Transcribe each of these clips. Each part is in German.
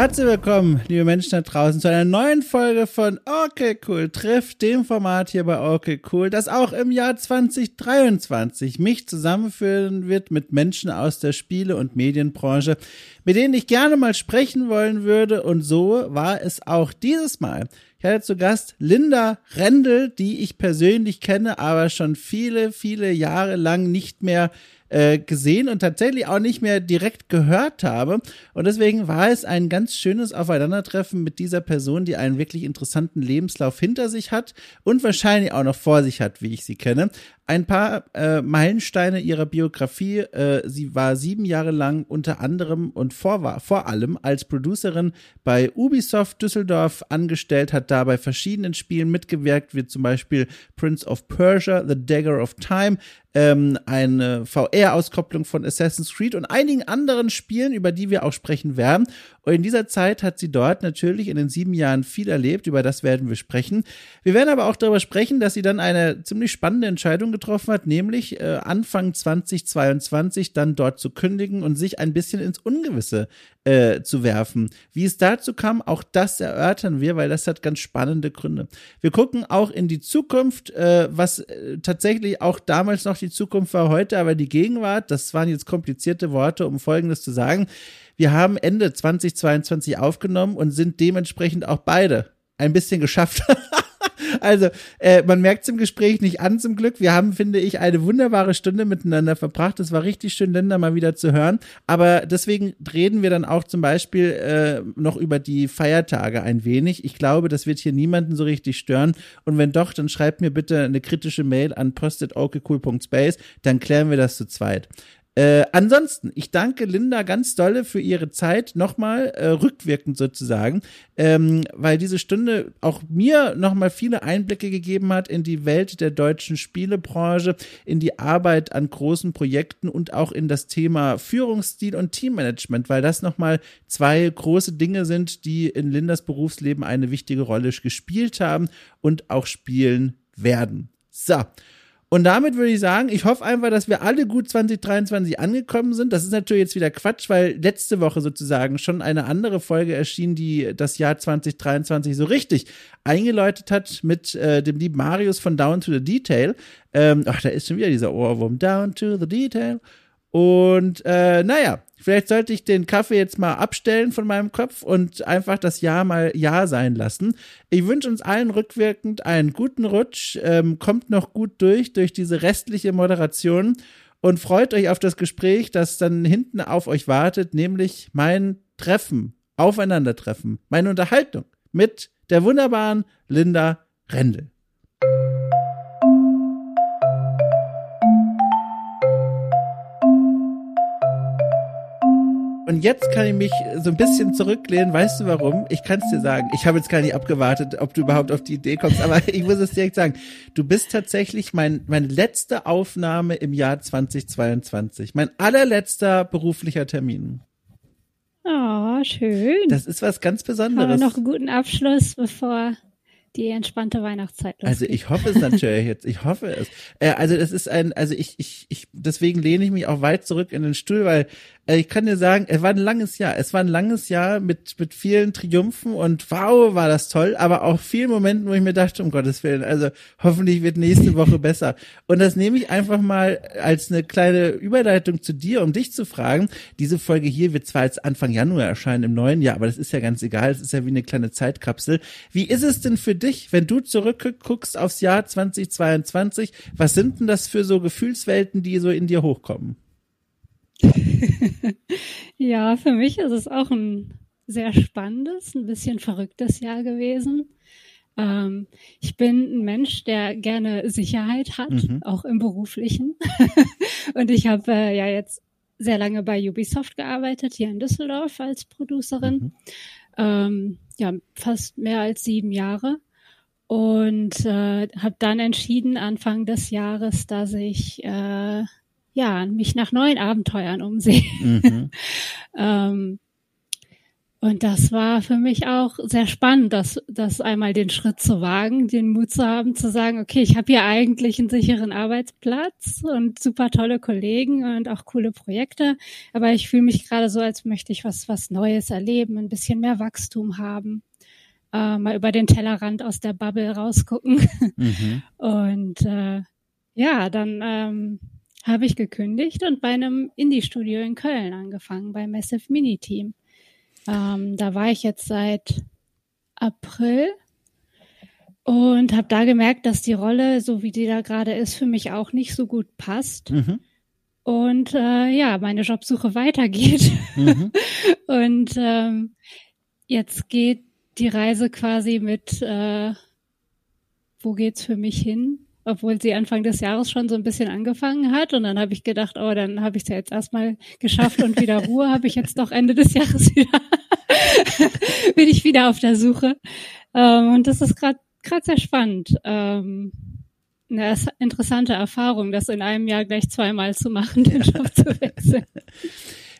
Herzlich willkommen, liebe Menschen da draußen, zu einer neuen Folge von Okay Cool trifft, dem Format hier bei Okay Cool, das auch im Jahr 2023 mich zusammenführen wird mit Menschen aus der Spiele- und Medienbranche, mit denen ich gerne mal sprechen wollen würde. Und so war es auch dieses Mal. Ich hatte zu Gast Linda Rendel, die ich persönlich kenne, aber schon viele, viele Jahre lang nicht mehr äh, gesehen und tatsächlich auch nicht mehr direkt gehört habe. Und deswegen war es ein ganz schönes Aufeinandertreffen mit dieser Person, die einen wirklich interessanten Lebenslauf hinter sich hat und wahrscheinlich auch noch vor sich hat, wie ich sie kenne ein paar äh, Meilensteine ihrer Biografie. Äh, sie war sieben Jahre lang unter anderem und vor, vor allem als Producerin bei Ubisoft Düsseldorf angestellt, hat da bei verschiedenen Spielen mitgewirkt, wie zum Beispiel Prince of Persia, The Dagger of Time, ähm, eine VR-Auskopplung von Assassin's Creed und einigen anderen Spielen, über die wir auch sprechen werden. Und in dieser Zeit hat sie dort natürlich in den sieben Jahren viel erlebt, über das werden wir sprechen. Wir werden aber auch darüber sprechen, dass sie dann eine ziemlich spannende Entscheidung getroffen hat, nämlich äh, Anfang 2022 dann dort zu kündigen und sich ein bisschen ins Ungewisse äh, zu werfen. Wie es dazu kam, auch das erörtern wir, weil das hat ganz spannende Gründe. Wir gucken auch in die Zukunft, äh, was äh, tatsächlich auch damals noch die Zukunft war, heute aber die Gegenwart. Das waren jetzt komplizierte Worte, um Folgendes zu sagen. Wir haben Ende 2022 aufgenommen und sind dementsprechend auch beide ein bisschen geschafft. also, äh, man merkt es im Gespräch nicht an zum Glück. Wir haben, finde ich, eine wunderbare Stunde miteinander verbracht. Es war richtig schön, Linda mal wieder zu hören. Aber deswegen reden wir dann auch zum Beispiel äh, noch über die Feiertage ein wenig. Ich glaube, das wird hier niemanden so richtig stören. Und wenn doch, dann schreibt mir bitte eine kritische Mail an post.okcool.space. Dann klären wir das zu zweit. Äh, ansonsten, ich danke Linda ganz dolle für ihre Zeit, nochmal äh, rückwirkend sozusagen, ähm, weil diese Stunde auch mir nochmal viele Einblicke gegeben hat in die Welt der deutschen Spielebranche, in die Arbeit an großen Projekten und auch in das Thema Führungsstil und Teammanagement, weil das nochmal zwei große Dinge sind, die in Lindas Berufsleben eine wichtige Rolle gespielt haben und auch spielen werden. So. Und damit würde ich sagen, ich hoffe einfach, dass wir alle gut 2023 angekommen sind. Das ist natürlich jetzt wieder Quatsch, weil letzte Woche sozusagen schon eine andere Folge erschien, die das Jahr 2023 so richtig eingeläutet hat mit äh, dem lieben Marius von Down to the Detail. Ähm, ach, da ist schon wieder dieser Ohrwurm. Down to the Detail. Und äh, naja, vielleicht sollte ich den Kaffee jetzt mal abstellen von meinem Kopf und einfach das Jahr mal Ja sein lassen. Ich wünsche uns allen rückwirkend einen guten Rutsch. Ähm, kommt noch gut durch, durch diese restliche Moderation und freut euch auf das Gespräch, das dann hinten auf euch wartet, nämlich mein Treffen, Aufeinandertreffen, meine Unterhaltung mit der wunderbaren Linda Rendel. Und jetzt kann ich mich so ein bisschen zurücklehnen. Weißt du warum? Ich kann es dir sagen. Ich habe jetzt gar nicht abgewartet, ob du überhaupt auf die Idee kommst, aber ich muss es direkt sagen. Du bist tatsächlich mein, meine letzte Aufnahme im Jahr 2022. Mein allerletzter beruflicher Termin. Oh, schön. Das ist was ganz Besonderes. Haben wir noch einen guten Abschluss, bevor die entspannte Weihnachtszeit losgeht. Also ich hoffe es natürlich jetzt. Ich hoffe es. Äh, also das ist ein, also ich, ich, ich, deswegen lehne ich mich auch weit zurück in den Stuhl, weil ich kann dir sagen, es war ein langes Jahr. Es war ein langes Jahr mit, mit vielen Triumphen und wow, war das toll, aber auch vielen Momenten, wo ich mir dachte, um Gottes Willen, also hoffentlich wird nächste Woche besser. Und das nehme ich einfach mal als eine kleine Überleitung zu dir, um dich zu fragen. Diese Folge hier wird zwar jetzt Anfang Januar erscheinen im neuen Jahr, aber das ist ja ganz egal. Es ist ja wie eine kleine Zeitkapsel. Wie ist es denn für dich, wenn du zurückguckst aufs Jahr 2022? Was sind denn das für so Gefühlswelten, die so in dir hochkommen? ja, für mich ist es auch ein sehr spannendes, ein bisschen verrücktes Jahr gewesen. Ähm, ich bin ein Mensch, der gerne Sicherheit hat, mhm. auch im beruflichen. Und ich habe äh, ja jetzt sehr lange bei Ubisoft gearbeitet, hier in Düsseldorf als Producerin. Mhm. Ähm, ja, fast mehr als sieben Jahre. Und äh, habe dann entschieden, Anfang des Jahres, dass ich äh, ja, mich nach neuen Abenteuern umsehen. Mhm. ähm, Und das war für mich auch sehr spannend, das, das einmal den Schritt zu wagen, den Mut zu haben, zu sagen, okay, ich habe hier eigentlich einen sicheren Arbeitsplatz und super tolle Kollegen und auch coole Projekte, aber ich fühle mich gerade so, als möchte ich was, was Neues erleben, ein bisschen mehr Wachstum haben, äh, mal über den Tellerrand aus der Bubble rausgucken. Mhm. Und äh, ja, dann ähm, habe ich gekündigt und bei einem Indie-Studio in Köln angefangen, bei Massive Mini Team. Ähm, da war ich jetzt seit April und habe da gemerkt, dass die Rolle, so wie die da gerade ist, für mich auch nicht so gut passt. Mhm. Und äh, ja, meine Jobsuche weitergeht. Mhm. und ähm, jetzt geht die Reise quasi mit, äh, wo geht's für mich hin? Obwohl sie Anfang des Jahres schon so ein bisschen angefangen hat. Und dann habe ich gedacht, oh, dann habe ich es ja jetzt erstmal geschafft und wieder Ruhe habe ich jetzt doch Ende des Jahres wieder, bin ich wieder auf der Suche. Ähm, und das ist gerade gerade sehr spannend. Ähm, eine interessante Erfahrung, das in einem Jahr gleich zweimal zu machen, den Job zu wechseln.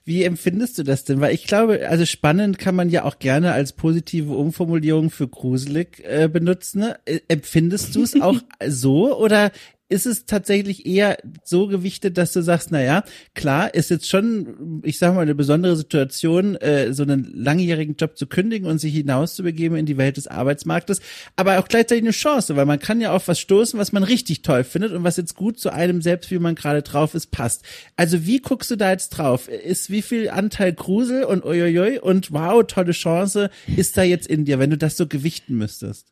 Wie empfindest du das denn? Weil ich glaube, also spannend kann man ja auch gerne als positive Umformulierung für gruselig äh, benutzen. Ne? Äh, empfindest du es auch so oder ist es tatsächlich eher so gewichtet, dass du sagst, na ja, klar, ist jetzt schon, ich sag mal, eine besondere Situation, äh, so einen langjährigen Job zu kündigen und sich hinauszubegeben in die Welt des Arbeitsmarktes, aber auch gleichzeitig eine Chance, weil man kann ja auf was stoßen, was man richtig toll findet und was jetzt gut zu einem selbst, wie man gerade drauf ist, passt. Also wie guckst du da jetzt drauf? Ist wie viel Anteil Grusel und uiuiui und wow, tolle Chance ist da jetzt in dir, wenn du das so gewichten müsstest?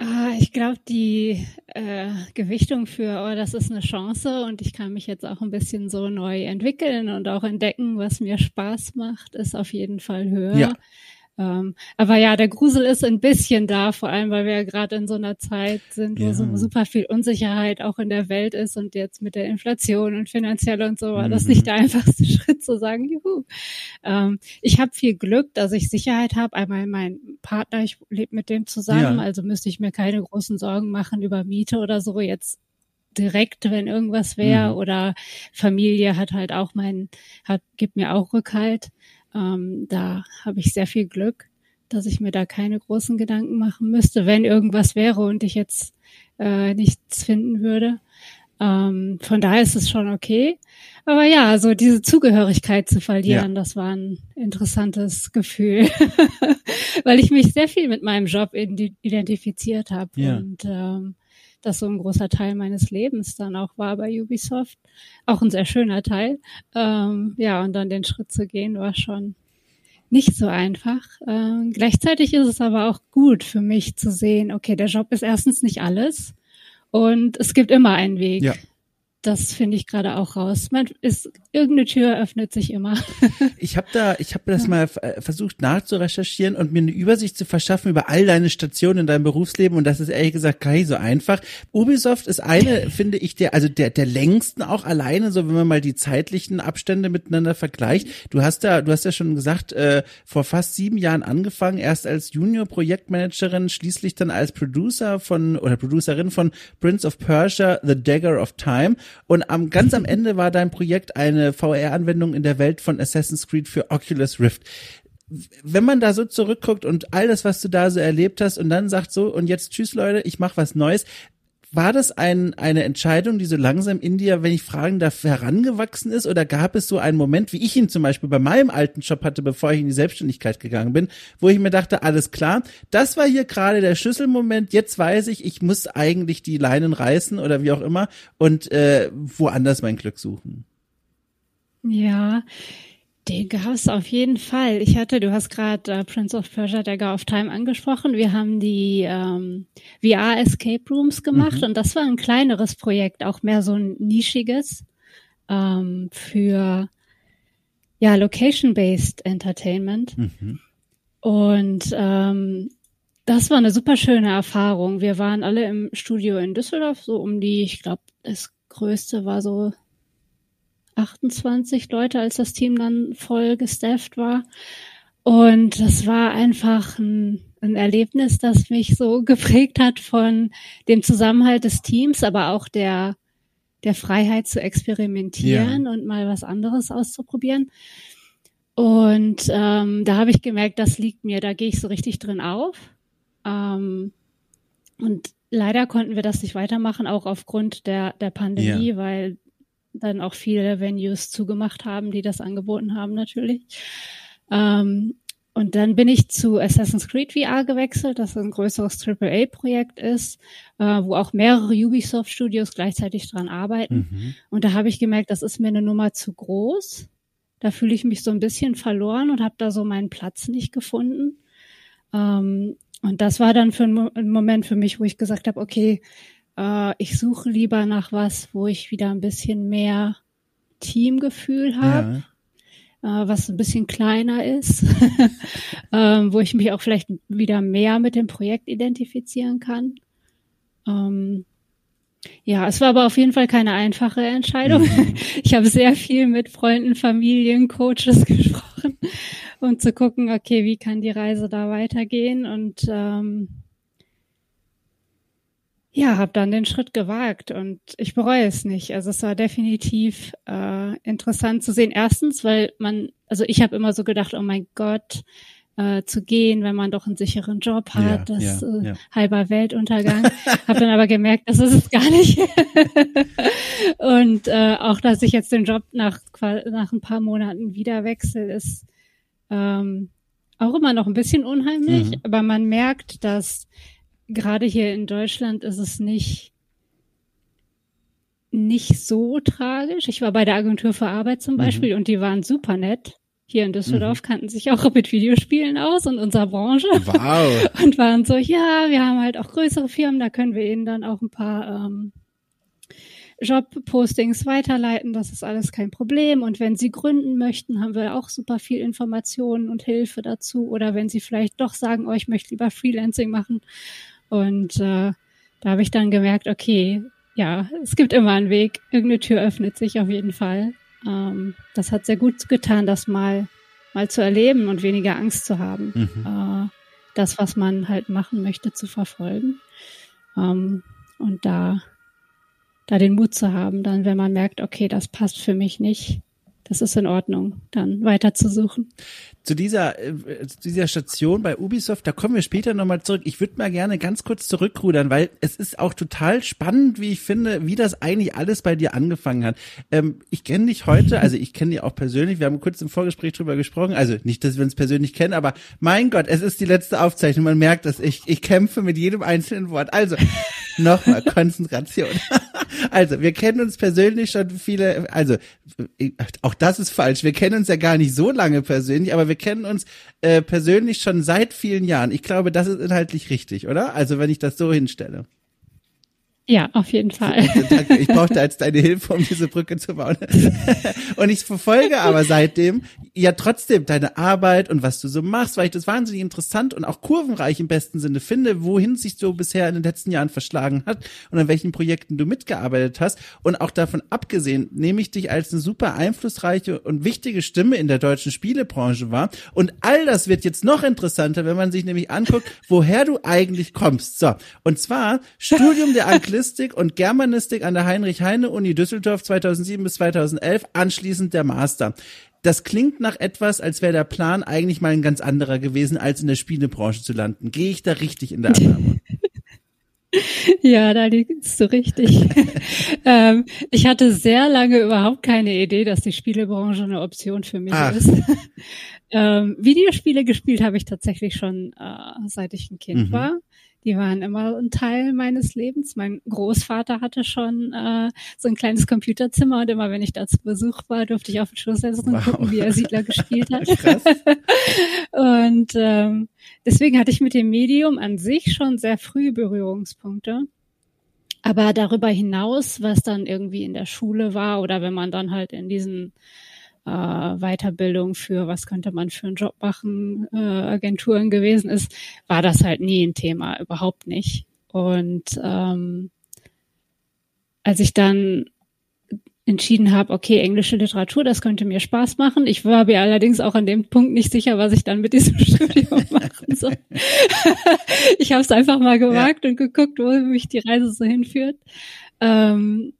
Ah, ich glaube, die äh, Gewichtung für, oh, das ist eine Chance und ich kann mich jetzt auch ein bisschen so neu entwickeln und auch entdecken, was mir Spaß macht, ist auf jeden Fall höher. Ja. Ähm, aber ja, der Grusel ist ein bisschen da, vor allem weil wir ja gerade in so einer Zeit sind, wo ja. so super viel Unsicherheit auch in der Welt ist und jetzt mit der Inflation und finanziell und so war mhm. das nicht der einfachste Schritt zu sagen, juhu. Ähm, ich habe viel Glück, dass ich Sicherheit habe. Einmal mein Partner, ich lebe mit dem zusammen, ja. also müsste ich mir keine großen Sorgen machen über Miete oder so jetzt direkt, wenn irgendwas wäre mhm. oder Familie hat halt auch mein, hat, gibt mir auch Rückhalt. Ähm, da habe ich sehr viel Glück, dass ich mir da keine großen Gedanken machen müsste, wenn irgendwas wäre und ich jetzt äh, nichts finden würde. Ähm, von daher ist es schon okay. Aber ja, so diese Zugehörigkeit zu verlieren, ja. das war ein interessantes Gefühl, weil ich mich sehr viel mit meinem Job identifiziert habe ja. und ähm, das so ein großer Teil meines Lebens dann auch war bei Ubisoft. Auch ein sehr schöner Teil. Ähm, ja, und dann den Schritt zu gehen, war schon nicht so einfach. Ähm, gleichzeitig ist es aber auch gut für mich zu sehen, okay, der Job ist erstens nicht alles und es gibt immer einen Weg. Ja das finde ich gerade auch raus. Man ist irgendeine Tür öffnet sich immer. ich habe da, ich habe das mal äh, versucht nachzurecherchieren und mir eine Übersicht zu verschaffen über all deine Stationen in deinem Berufsleben und das ist ehrlich gesagt gar nicht so einfach. Ubisoft ist eine, finde ich, der also der der längsten auch alleine, so wenn man mal die zeitlichen Abstände miteinander vergleicht. Du hast da, du hast ja schon gesagt, äh, vor fast sieben Jahren angefangen, erst als Junior Projektmanagerin, schließlich dann als Producer von oder Producerin von Prince of Persia: The Dagger of Time und am ganz am Ende war dein Projekt eine VR-Anwendung in der Welt von Assassin's Creed für Oculus Rift. Wenn man da so zurückguckt und all das, was du da so erlebt hast und dann sagt so, und jetzt tschüss Leute, ich mache was Neues, war das ein, eine Entscheidung, die so langsam in dir, wenn ich fragen darf, herangewachsen ist? Oder gab es so einen Moment, wie ich ihn zum Beispiel bei meinem alten Job hatte, bevor ich in die Selbstständigkeit gegangen bin, wo ich mir dachte, alles klar, das war hier gerade der Schlüsselmoment, jetzt weiß ich, ich muss eigentlich die Leinen reißen oder wie auch immer und äh, woanders mein Glück suchen. Ja, den gab es auf jeden Fall. Ich hatte, du hast gerade äh, Prince of Persia Dagger of Time angesprochen. Wir haben die ähm, VR Escape Rooms gemacht mhm. und das war ein kleineres Projekt, auch mehr so ein nischiges ähm, für ja Location-based Entertainment. Mhm. Und ähm, das war eine super schöne Erfahrung. Wir waren alle im Studio in Düsseldorf, so um die, ich glaube, das größte war so 28 Leute, als das Team dann voll gestafft war. Und das war einfach ein, ein Erlebnis, das mich so geprägt hat von dem Zusammenhalt des Teams, aber auch der, der Freiheit zu experimentieren ja. und mal was anderes auszuprobieren. Und ähm, da habe ich gemerkt, das liegt mir, da gehe ich so richtig drin auf. Ähm, und leider konnten wir das nicht weitermachen, auch aufgrund der, der Pandemie, ja. weil dann auch viele Venues zugemacht haben, die das angeboten haben natürlich. Ähm, und dann bin ich zu Assassin's Creed VR gewechselt, das ein größeres AAA-Projekt ist, äh, wo auch mehrere Ubisoft-Studios gleichzeitig dran arbeiten. Mhm. Und da habe ich gemerkt, das ist mir eine Nummer zu groß. Da fühle ich mich so ein bisschen verloren und habe da so meinen Platz nicht gefunden. Ähm, und das war dann für einen Moment für mich, wo ich gesagt habe, okay, äh, ich suche lieber nach was, wo ich wieder ein bisschen mehr Teamgefühl habe. Ja äh, was ein bisschen kleiner ist, ähm, wo ich mich auch vielleicht wieder mehr mit dem Projekt identifizieren kann. Ähm, ja, es war aber auf jeden Fall keine einfache Entscheidung. Mhm. Ich habe sehr viel mit Freunden, Familien, Coaches gesprochen, um zu gucken, okay, wie kann die Reise da weitergehen und ähm, ja, habe dann den Schritt gewagt und ich bereue es nicht. Also es war definitiv äh, interessant zu sehen. Erstens, weil man, also ich habe immer so gedacht, oh mein Gott, äh, zu gehen, wenn man doch einen sicheren Job hat, ja, das ja, äh, ja. halber Weltuntergang. habe dann aber gemerkt, das ist es gar nicht. und äh, auch, dass ich jetzt den Job nach nach ein paar Monaten wieder wechsle, ist ähm, auch immer noch ein bisschen unheimlich. Mhm. Aber man merkt, dass gerade hier in Deutschland ist es nicht nicht so tragisch. Ich war bei der Agentur für Arbeit zum mhm. Beispiel mhm. und die waren super nett. Hier in Düsseldorf mhm. kannten sich auch mit Videospielen aus und unserer Branche. Wow. Und waren so, ja, wir haben halt auch größere Firmen, da können wir ihnen dann auch ein paar ähm, Jobpostings weiterleiten. Das ist alles kein Problem. Und wenn Sie gründen möchten, haben wir auch super viel Informationen und Hilfe dazu. Oder wenn Sie vielleicht doch sagen, oh, ich möchte lieber Freelancing machen, und äh, da habe ich dann gemerkt, okay, ja, es gibt immer einen Weg. Irgendeine Tür öffnet sich auf jeden Fall. Ähm, das hat sehr gut getan, das mal, mal zu erleben und weniger Angst zu haben, mhm. äh, das, was man halt machen möchte, zu verfolgen. Ähm, und da, da den Mut zu haben, dann, wenn man merkt, okay, das passt für mich nicht, das ist in Ordnung, dann weiter zu suchen. Zu dieser, äh, zu dieser Station bei Ubisoft, da kommen wir später nochmal zurück. Ich würde mal gerne ganz kurz zurückrudern, weil es ist auch total spannend, wie ich finde, wie das eigentlich alles bei dir angefangen hat. Ähm, ich kenne dich heute, also ich kenne dich auch persönlich, wir haben kurz im Vorgespräch drüber gesprochen, also nicht, dass wir uns persönlich kennen, aber mein Gott, es ist die letzte Aufzeichnung, man merkt dass ich, ich kämpfe mit jedem einzelnen Wort. Also, nochmal, Konzentration. also, wir kennen uns persönlich schon viele, also, auch das ist falsch. Wir kennen uns ja gar nicht so lange persönlich, aber wir kennen uns äh, persönlich schon seit vielen Jahren. Ich glaube, das ist inhaltlich richtig, oder? Also wenn ich das so hinstelle. Ja, auf jeden Fall. Danke, ich brauchte jetzt deine Hilfe, um diese Brücke zu bauen. Und ich verfolge aber seitdem ja trotzdem deine Arbeit und was du so machst, weil ich das wahnsinnig interessant und auch kurvenreich im besten Sinne finde, wohin sich so bisher in den letzten Jahren verschlagen hat und an welchen Projekten du mitgearbeitet hast. Und auch davon abgesehen, nehme ich dich als eine super einflussreiche und wichtige Stimme in der deutschen Spielebranche wahr. Und all das wird jetzt noch interessanter, wenn man sich nämlich anguckt, woher du eigentlich kommst. So. Und zwar Studium der Anglistik Anglistik und Germanistik an der Heinrich-Heine-Uni Düsseldorf 2007 bis 2011, anschließend der Master. Das klingt nach etwas, als wäre der Plan eigentlich mal ein ganz anderer gewesen, als in der Spielebranche zu landen. Gehe ich da richtig in der Annahme? Ja, da liegst du richtig. ähm, ich hatte sehr lange überhaupt keine Idee, dass die Spielebranche eine Option für mich Ach. ist. ähm, Videospiele gespielt habe ich tatsächlich schon, äh, seit ich ein Kind mhm. war die waren immer ein Teil meines Lebens. Mein Großvater hatte schon äh, so ein kleines Computerzimmer und immer wenn ich da zu Besuch war, durfte ich auf den Schoß setzen und wow. gucken, wie er Siedler gespielt hat. und ähm, deswegen hatte ich mit dem Medium an sich schon sehr früh Berührungspunkte. Aber darüber hinaus, was dann irgendwie in der Schule war oder wenn man dann halt in diesen äh, Weiterbildung für, was könnte man für einen Job machen, äh, Agenturen gewesen ist, war das halt nie ein Thema, überhaupt nicht. Und ähm, als ich dann entschieden habe, okay, englische Literatur, das könnte mir Spaß machen. Ich war mir allerdings auch an dem Punkt nicht sicher, was ich dann mit diesem Studium machen soll. ich habe es einfach mal gewagt ja. und geguckt, wo mich die Reise so hinführt. Ähm,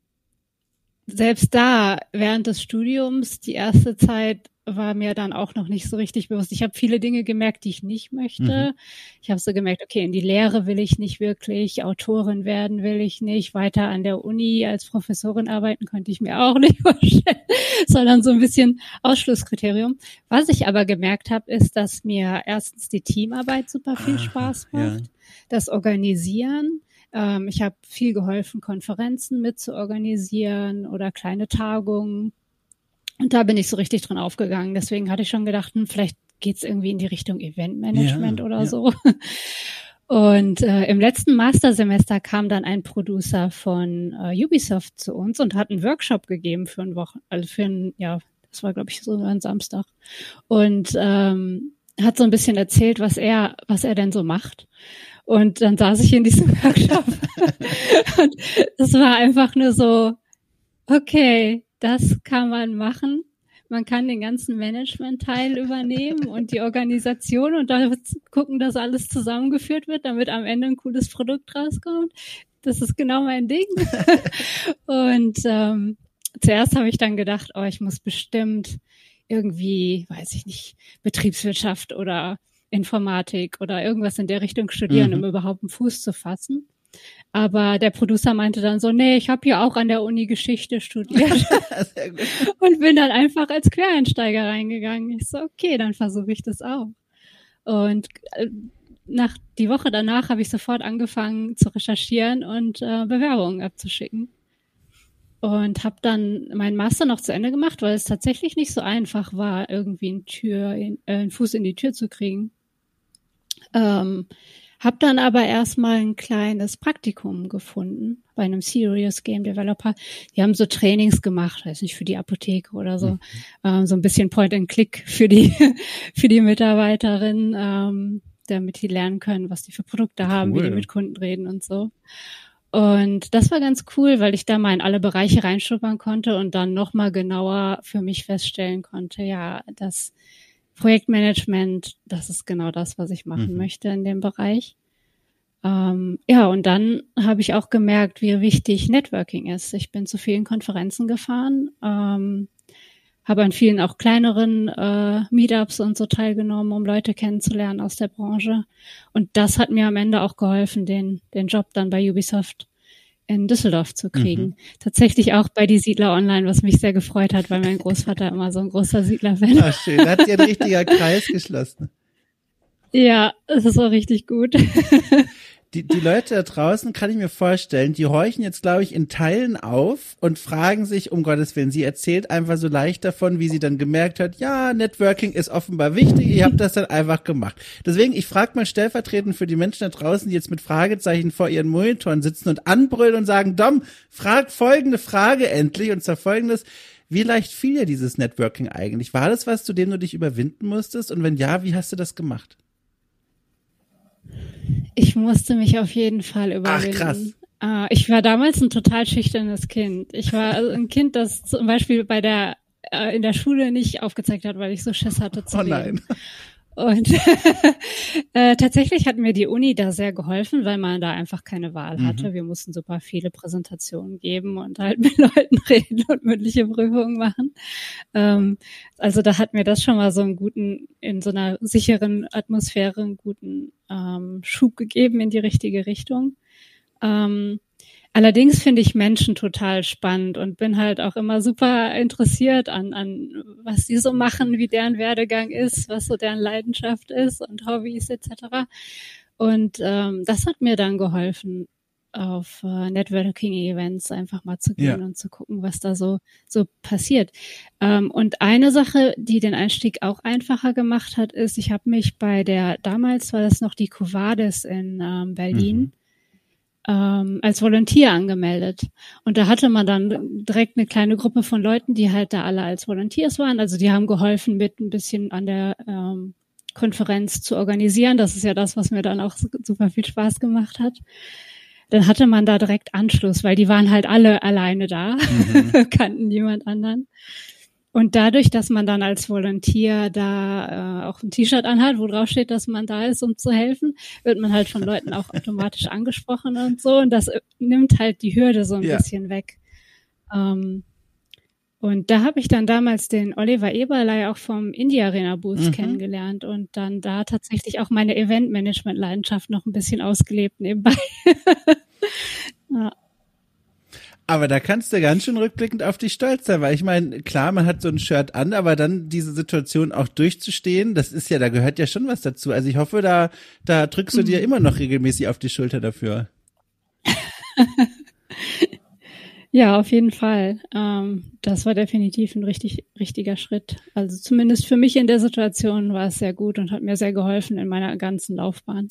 selbst da während des Studiums die erste Zeit war mir dann auch noch nicht so richtig bewusst. Ich habe viele Dinge gemerkt, die ich nicht möchte. Mhm. Ich habe so gemerkt, okay, in die Lehre will ich nicht wirklich, Autorin werden will ich nicht, weiter an der Uni als Professorin arbeiten könnte ich mir auch nicht vorstellen, sondern so ein bisschen Ausschlusskriterium. Was ich aber gemerkt habe, ist, dass mir erstens die Teamarbeit super viel Spaß macht, ja. das Organisieren. Ähm, ich habe viel geholfen, Konferenzen mit zu organisieren oder kleine Tagungen und da bin ich so richtig drin aufgegangen. Deswegen hatte ich schon gedacht, hm, vielleicht geht's irgendwie in die Richtung Eventmanagement ja, oder ja. so. Und äh, im letzten Mastersemester kam dann ein Producer von äh, Ubisoft zu uns und hat einen Workshop gegeben für ein Wochen, also für ein, ja, das war glaube ich so ein Samstag. Und ähm, hat so ein bisschen erzählt, was er, was er denn so macht. Und dann saß ich in diesem Workshop und es war einfach nur so, okay, das kann man machen. Man kann den ganzen Management-Teil übernehmen und die Organisation und da gucken, dass alles zusammengeführt wird, damit am Ende ein cooles Produkt rauskommt. Das ist genau mein Ding. und ähm, zuerst habe ich dann gedacht, oh, ich muss bestimmt irgendwie, weiß ich nicht, Betriebswirtschaft oder Informatik oder irgendwas in der Richtung studieren, mhm. um überhaupt einen Fuß zu fassen. Aber der Producer meinte dann so, nee, ich habe hier auch an der Uni Geschichte studiert und bin dann einfach als Quereinsteiger reingegangen. Ich so, okay, dann versuche ich das auch. Und äh, nach die Woche danach habe ich sofort angefangen zu recherchieren und äh, Bewerbungen abzuschicken. Und habe dann meinen Master noch zu Ende gemacht, weil es tatsächlich nicht so einfach war, irgendwie ein Tür, in, äh, einen Fuß in die Tür zu kriegen. Ähm, hab dann aber erstmal ein kleines Praktikum gefunden bei einem Serious Game Developer. Die haben so Trainings gemacht, weiß nicht, für die Apotheke oder so. Mhm. Ähm, so ein bisschen Point and Click für die, für die Mitarbeiterin, ähm, damit die lernen können, was die für Produkte cool. haben, wie die mit Kunden reden und so. Und das war ganz cool, weil ich da mal in alle Bereiche reinschnuppern konnte und dann nochmal genauer für mich feststellen konnte, ja, dass Projektmanagement, das ist genau das, was ich machen mhm. möchte in dem Bereich. Ähm, ja, und dann habe ich auch gemerkt, wie wichtig Networking ist. Ich bin zu vielen Konferenzen gefahren, ähm, habe an vielen auch kleineren äh, Meetups und so teilgenommen, um Leute kennenzulernen aus der Branche. Und das hat mir am Ende auch geholfen, den, den Job dann bei Ubisoft in Düsseldorf zu kriegen. Mhm. Tatsächlich auch bei die Siedler Online, was mich sehr gefreut hat, weil mein Großvater immer so ein großer Siedler-Fan war. Ach schön, da hat sich ein richtiger Kreis geschlossen. Ja, das war richtig gut. die, die Leute da draußen, kann ich mir vorstellen, die horchen jetzt, glaube ich, in Teilen auf und fragen sich, um Gottes Willen, sie erzählt einfach so leicht davon, wie sie dann gemerkt hat, ja, Networking ist offenbar wichtig, ihr habt das dann einfach gemacht. Deswegen, ich frage mal stellvertretend für die Menschen da draußen, die jetzt mit Fragezeichen vor ihren Monitoren sitzen und anbrüllen und sagen, Dom, frag folgende Frage endlich, und zwar folgendes, wie leicht fiel dir dieses Networking eigentlich? War das was, zu dem du dich überwinden musstest? Und wenn ja, wie hast du das gemacht? Ich musste mich auf jeden Fall überwinden. Ach, krass. Uh, ich war damals ein total schüchternes Kind. Ich war also ein Kind, das zum Beispiel bei der äh, in der Schule nicht aufgezeigt hat, weil ich so Schiss hatte zu Oh nein. Und äh, tatsächlich hat mir die Uni da sehr geholfen, weil man da einfach keine Wahl hatte. Mhm. Wir mussten super viele Präsentationen geben und halt mit Leuten reden und mündliche Prüfungen machen. Ähm, also da hat mir das schon mal so einen guten, in so einer sicheren Atmosphäre einen guten ähm, Schub gegeben in die richtige Richtung. Ähm, Allerdings finde ich Menschen total spannend und bin halt auch immer super interessiert an, an was die so machen, wie deren Werdegang ist, was so deren Leidenschaft ist und Hobbys etc. Und ähm, das hat mir dann geholfen, auf äh, Networking-Events einfach mal zu gehen ja. und zu gucken, was da so so passiert. Ähm, und eine Sache, die den Einstieg auch einfacher gemacht hat, ist, ich habe mich bei der damals war das noch die Covades in ähm, Berlin. Mhm ähm, als Volontier angemeldet. Und da hatte man dann direkt eine kleine Gruppe von Leuten, die halt da alle als Volunteers waren. Also die haben geholfen, mit ein bisschen an der ähm, Konferenz zu organisieren. Das ist ja das, was mir dann auch super viel Spaß gemacht hat. Dann hatte man da direkt Anschluss, weil die waren halt alle alleine da, mhm. kannten niemand anderen. Und dadurch, dass man dann als Volontier da äh, auch ein T-Shirt anhat, wo drauf steht, dass man da ist, um zu helfen, wird man halt von Leuten auch automatisch angesprochen und so. Und das äh, nimmt halt die Hürde so ein ja. bisschen weg. Ähm, Und da habe ich dann damals den Oliver Eberlei auch vom Indie Arena Boost mhm. kennengelernt und dann da tatsächlich auch meine Eventmanagement-Leidenschaft noch ein bisschen ausgelebt nebenbei. ja. Aber da kannst du ganz schön rückblickend auf dich stolz sein, weil ich meine, klar, man hat so ein Shirt an, aber dann diese Situation auch durchzustehen, das ist ja, da gehört ja schon was dazu. Also ich hoffe, da, da drückst du dir mhm. immer noch regelmäßig auf die Schulter dafür. ja, auf jeden Fall. Ähm, das war definitiv ein richtig, richtiger Schritt. Also zumindest für mich in der Situation war es sehr gut und hat mir sehr geholfen in meiner ganzen Laufbahn.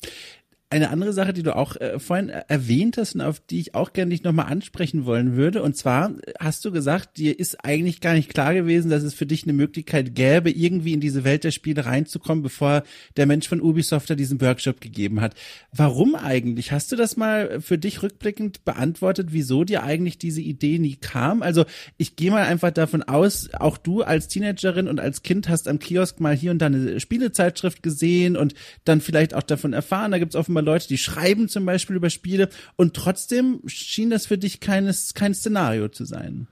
Eine andere Sache, die du auch äh, vorhin erwähnt hast und auf die ich auch gerne dich nochmal ansprechen wollen würde, und zwar hast du gesagt, dir ist eigentlich gar nicht klar gewesen, dass es für dich eine Möglichkeit gäbe, irgendwie in diese Welt der Spiele reinzukommen, bevor der Mensch von Ubisoft da diesen Workshop gegeben hat. Warum eigentlich? Hast du das mal für dich rückblickend beantwortet, wieso dir eigentlich diese Idee nie kam? Also ich gehe mal einfach davon aus, auch du als Teenagerin und als Kind hast am Kiosk mal hier und da eine Spielezeitschrift gesehen und dann vielleicht auch davon erfahren, da gibt es offenbar immer Leute, die schreiben zum Beispiel über Spiele und trotzdem schien das für dich keines, kein Szenario zu sein.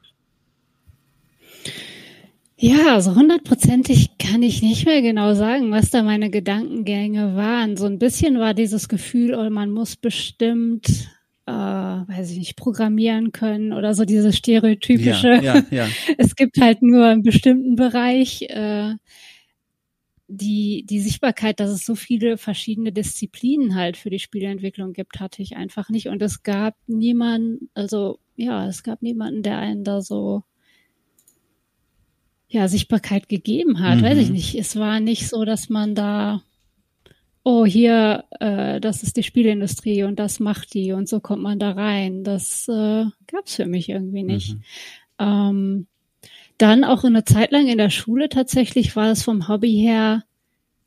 Ja, also hundertprozentig kann ich nicht mehr genau sagen, was da meine Gedankengänge waren. So ein bisschen war dieses Gefühl, oh, man muss bestimmt, äh, weiß ich nicht, programmieren können oder so dieses stereotypische. Ja, ja, ja. es gibt halt nur einen bestimmten Bereich. Äh, die, die Sichtbarkeit, dass es so viele verschiedene Disziplinen halt für die Spieleentwicklung gibt, hatte ich einfach nicht. Und es gab niemanden, also ja, es gab niemanden, der einen da so ja, Sichtbarkeit gegeben hat. Mhm. Weiß ich mhm. nicht. Es war nicht so, dass man da, oh, hier, äh, das ist die Spielindustrie und das macht die und so kommt man da rein. Das äh, gab es für mich irgendwie nicht. Mhm. Ähm, dann auch eine Zeit lang in der Schule tatsächlich war es vom Hobby her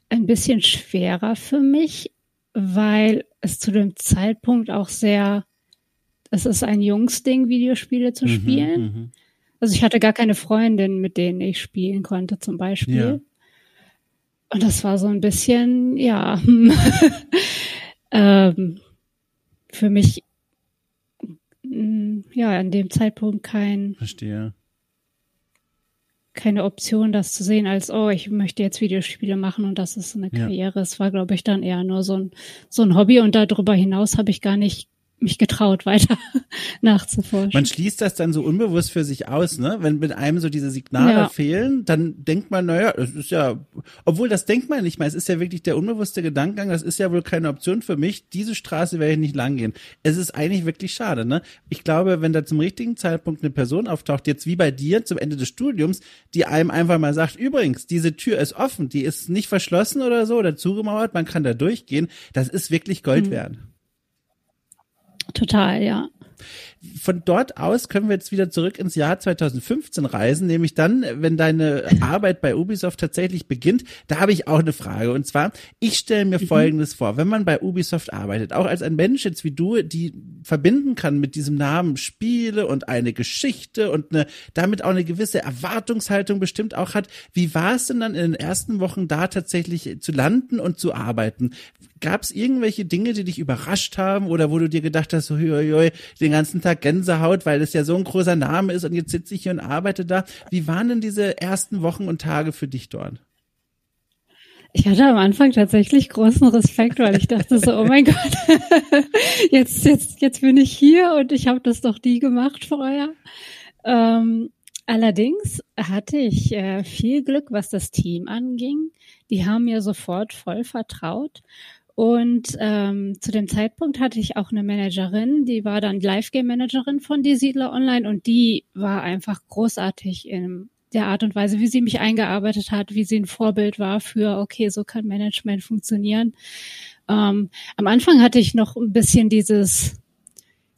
ein bisschen schwerer für mich, weil es zu dem Zeitpunkt auch sehr, es ist ein Jungsding, Videospiele zu mhm, spielen. Mhm, also ich hatte gar keine Freundin, mit denen ich spielen konnte, zum Beispiel. Ja. Und das war so ein bisschen, ja, ähm, für mich, mm, ja, an dem Zeitpunkt kein, Verstehe keine Option, das zu sehen, als, oh, ich möchte jetzt Videospiele machen und das ist eine Karriere. Es war, glaube ich, dann eher nur so ein, so ein Hobby und darüber hinaus habe ich gar nicht mich getraut, weiter nachzuforschen. Man schließt das dann so unbewusst für sich aus, ne? Wenn mit einem so diese Signale ja. fehlen, dann denkt man, naja, das ist ja, obwohl das denkt man nicht mal, es ist ja wirklich der unbewusste Gedankengang, das ist ja wohl keine Option für mich, diese Straße werde ich nicht lang gehen. Es ist eigentlich wirklich schade, ne? Ich glaube, wenn da zum richtigen Zeitpunkt eine Person auftaucht, jetzt wie bei dir zum Ende des Studiums, die einem einfach mal sagt, übrigens, diese Tür ist offen, die ist nicht verschlossen oder so oder zugemauert, man kann da durchgehen, das ist wirklich Gold mhm. wert. Total, ja von dort aus können wir jetzt wieder zurück ins Jahr 2015 reisen, nämlich dann, wenn deine Arbeit bei Ubisoft tatsächlich beginnt. Da habe ich auch eine Frage. Und zwar, ich stelle mir mhm. Folgendes vor, wenn man bei Ubisoft arbeitet, auch als ein Mensch jetzt wie du, die verbinden kann mit diesem Namen Spiele und eine Geschichte und eine, damit auch eine gewisse Erwartungshaltung bestimmt auch hat. Wie war es denn dann in den ersten Wochen da tatsächlich zu landen und zu arbeiten? Gab es irgendwelche Dinge, die dich überrascht haben oder wo du dir gedacht hast, so, hoi, hoi, den ganzen Tag Gänsehaut, weil es ja so ein großer Name ist und jetzt sitze ich hier und arbeite da. Wie waren denn diese ersten Wochen und Tage für dich dort? Ich hatte am Anfang tatsächlich großen Respekt, weil ich dachte so, oh mein Gott, jetzt, jetzt, jetzt bin ich hier und ich habe das doch nie gemacht vorher. Ähm, allerdings hatte ich äh, viel Glück, was das Team anging. Die haben mir sofort voll vertraut und ähm, zu dem Zeitpunkt hatte ich auch eine Managerin, die war dann Live-Game-Managerin von Die Siedler Online und die war einfach großartig in der Art und Weise, wie sie mich eingearbeitet hat, wie sie ein Vorbild war für, okay, so kann Management funktionieren. Ähm, am Anfang hatte ich noch ein bisschen dieses,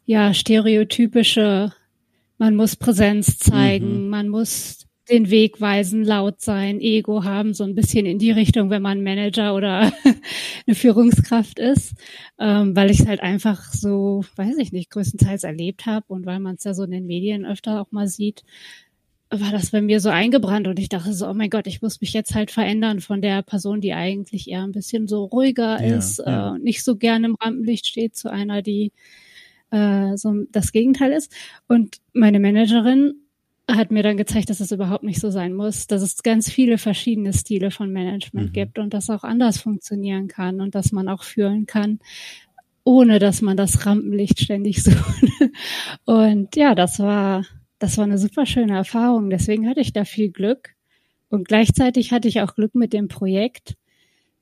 ja, stereotypische, man muss Präsenz zeigen, mhm. man muss den Weg weisen, laut sein, Ego haben, so ein bisschen in die Richtung, wenn man Manager oder eine Führungskraft ist, ähm, weil ich es halt einfach so, weiß ich nicht, größtenteils erlebt habe und weil man es ja so in den Medien öfter auch mal sieht, war das bei mir so eingebrannt und ich dachte so, oh mein Gott, ich muss mich jetzt halt verändern von der Person, die eigentlich eher ein bisschen so ruhiger ja, ist, ja. Äh, nicht so gerne im Rampenlicht steht, zu einer, die äh, so das Gegenteil ist. Und meine Managerin hat mir dann gezeigt, dass es überhaupt nicht so sein muss, dass es ganz viele verschiedene Stile von Management mhm. gibt und das auch anders funktionieren kann und dass man auch fühlen kann, ohne dass man das Rampenlicht ständig sucht. Und ja, das war, das war eine super schöne Erfahrung. Deswegen hatte ich da viel Glück. Und gleichzeitig hatte ich auch Glück mit dem Projekt.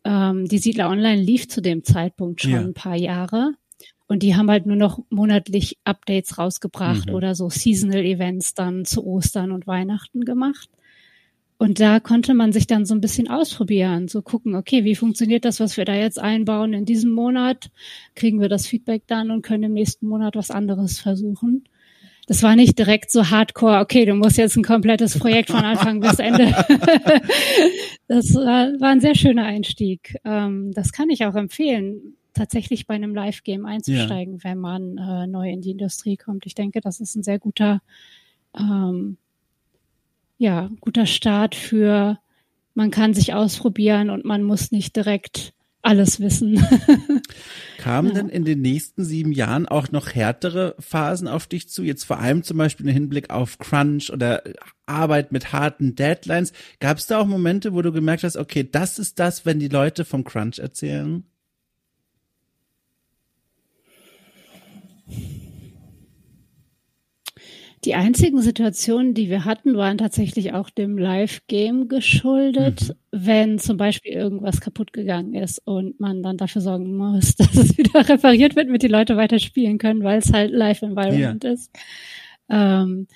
Ähm, die Siedler Online lief zu dem Zeitpunkt schon ja. ein paar Jahre. Und die haben halt nur noch monatlich Updates rausgebracht mhm. oder so Seasonal Events dann zu Ostern und Weihnachten gemacht. Und da konnte man sich dann so ein bisschen ausprobieren, so gucken, okay, wie funktioniert das, was wir da jetzt einbauen in diesem Monat? Kriegen wir das Feedback dann und können im nächsten Monat was anderes versuchen? Das war nicht direkt so hardcore, okay, du musst jetzt ein komplettes Projekt von Anfang bis Ende. das war, war, ein sehr schöner Einstieg. Ähm, das kann ich auch empfehlen tatsächlich bei einem Live-Game einzusteigen, ja. wenn man äh, neu in die Industrie kommt. Ich denke, das ist ein sehr guter, ähm, ja, guter Start für, man kann sich ausprobieren und man muss nicht direkt alles wissen. Kamen ja. denn in den nächsten sieben Jahren auch noch härtere Phasen auf dich zu? Jetzt vor allem zum Beispiel im Hinblick auf Crunch oder Arbeit mit harten Deadlines. Gab es da auch Momente, wo du gemerkt hast, okay, das ist das, wenn die Leute vom Crunch erzählen? Die einzigen Situationen, die wir hatten, waren tatsächlich auch dem Live-Game geschuldet, mhm. wenn zum Beispiel irgendwas kaputt gegangen ist und man dann dafür sorgen muss, dass es wieder repariert wird, damit die Leute weiter spielen können, weil es halt Live-Environment ja. ist. Ähm,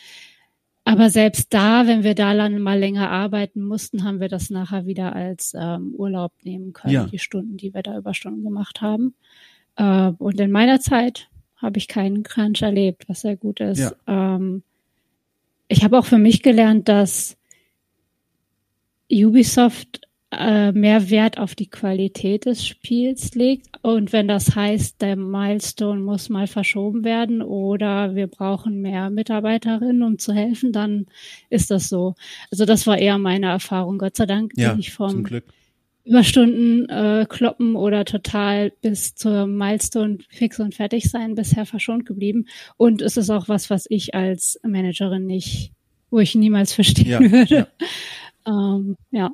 aber selbst da, wenn wir da dann mal länger arbeiten mussten, haben wir das nachher wieder als ähm, Urlaub nehmen können, ja. die Stunden, die wir da Überstunden gemacht haben. Äh, und in meiner Zeit habe ich keinen Crunch erlebt, was sehr gut ist. Ja. Ähm, ich habe auch für mich gelernt, dass Ubisoft äh, mehr Wert auf die Qualität des Spiels legt. Und wenn das heißt, der Milestone muss mal verschoben werden oder wir brauchen mehr Mitarbeiterinnen, um zu helfen, dann ist das so. Also das war eher meine Erfahrung. Gott sei Dank ja, bin ich vom zum Glück. Überstunden äh, kloppen oder total bis zur Milestone fix und fertig sein bisher verschont geblieben. Und es ist auch was, was ich als Managerin nicht, wo ich niemals verstehen ja, würde. Ja. ähm, ja.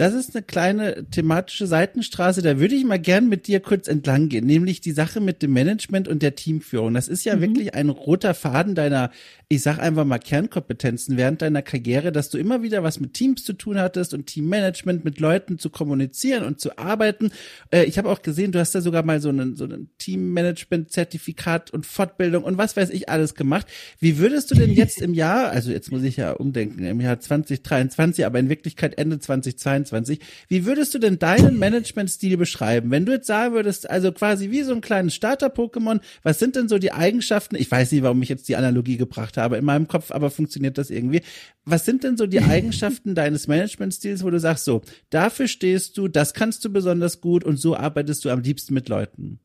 Das ist eine kleine thematische Seitenstraße, da würde ich mal gern mit dir kurz entlang gehen, nämlich die Sache mit dem Management und der Teamführung. Das ist ja mhm. wirklich ein roter Faden deiner, ich sag einfach mal Kernkompetenzen während deiner Karriere, dass du immer wieder was mit Teams zu tun hattest und Teammanagement mit Leuten zu kommunizieren und zu arbeiten. Äh, ich habe auch gesehen, du hast da sogar mal so ein so ein Teammanagement-Zertifikat und Fortbildung und was weiß ich alles gemacht. Wie würdest du denn jetzt im Jahr, also jetzt muss ich ja umdenken, im Jahr 2023, aber in Wirklichkeit Ende 2022 2023. Wie würdest du denn deinen Managementstil beschreiben? Wenn du jetzt sagen würdest, also quasi wie so ein kleines Starter-Pokémon, was sind denn so die Eigenschaften? Ich weiß nicht, warum ich jetzt die Analogie gebracht habe in meinem Kopf, aber funktioniert das irgendwie? Was sind denn so die Eigenschaften deines Managementstils, wo du sagst, so, dafür stehst du, das kannst du besonders gut und so arbeitest du am liebsten mit Leuten?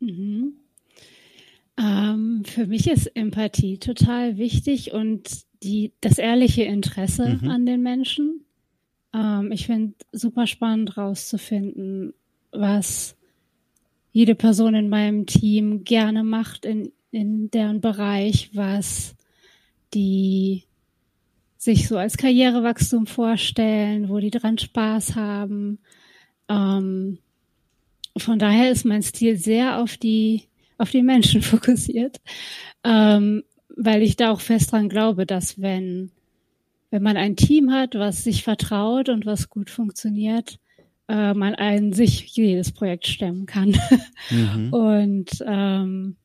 Mhm. Ähm, für mich ist Empathie total wichtig und die, das ehrliche Interesse mhm. an den Menschen. Ähm, ich finde super spannend rauszufinden, was jede Person in meinem Team gerne macht in, in deren Bereich, was die sich so als Karrierewachstum vorstellen, wo die dran Spaß haben. Ähm, von daher ist mein Stil sehr auf die, auf die Menschen fokussiert, ähm, weil ich da auch fest dran glaube, dass wenn wenn man ein Team hat, was sich vertraut und was gut funktioniert, äh, man ein sich jedes Projekt stemmen kann. Mhm. Und ähm,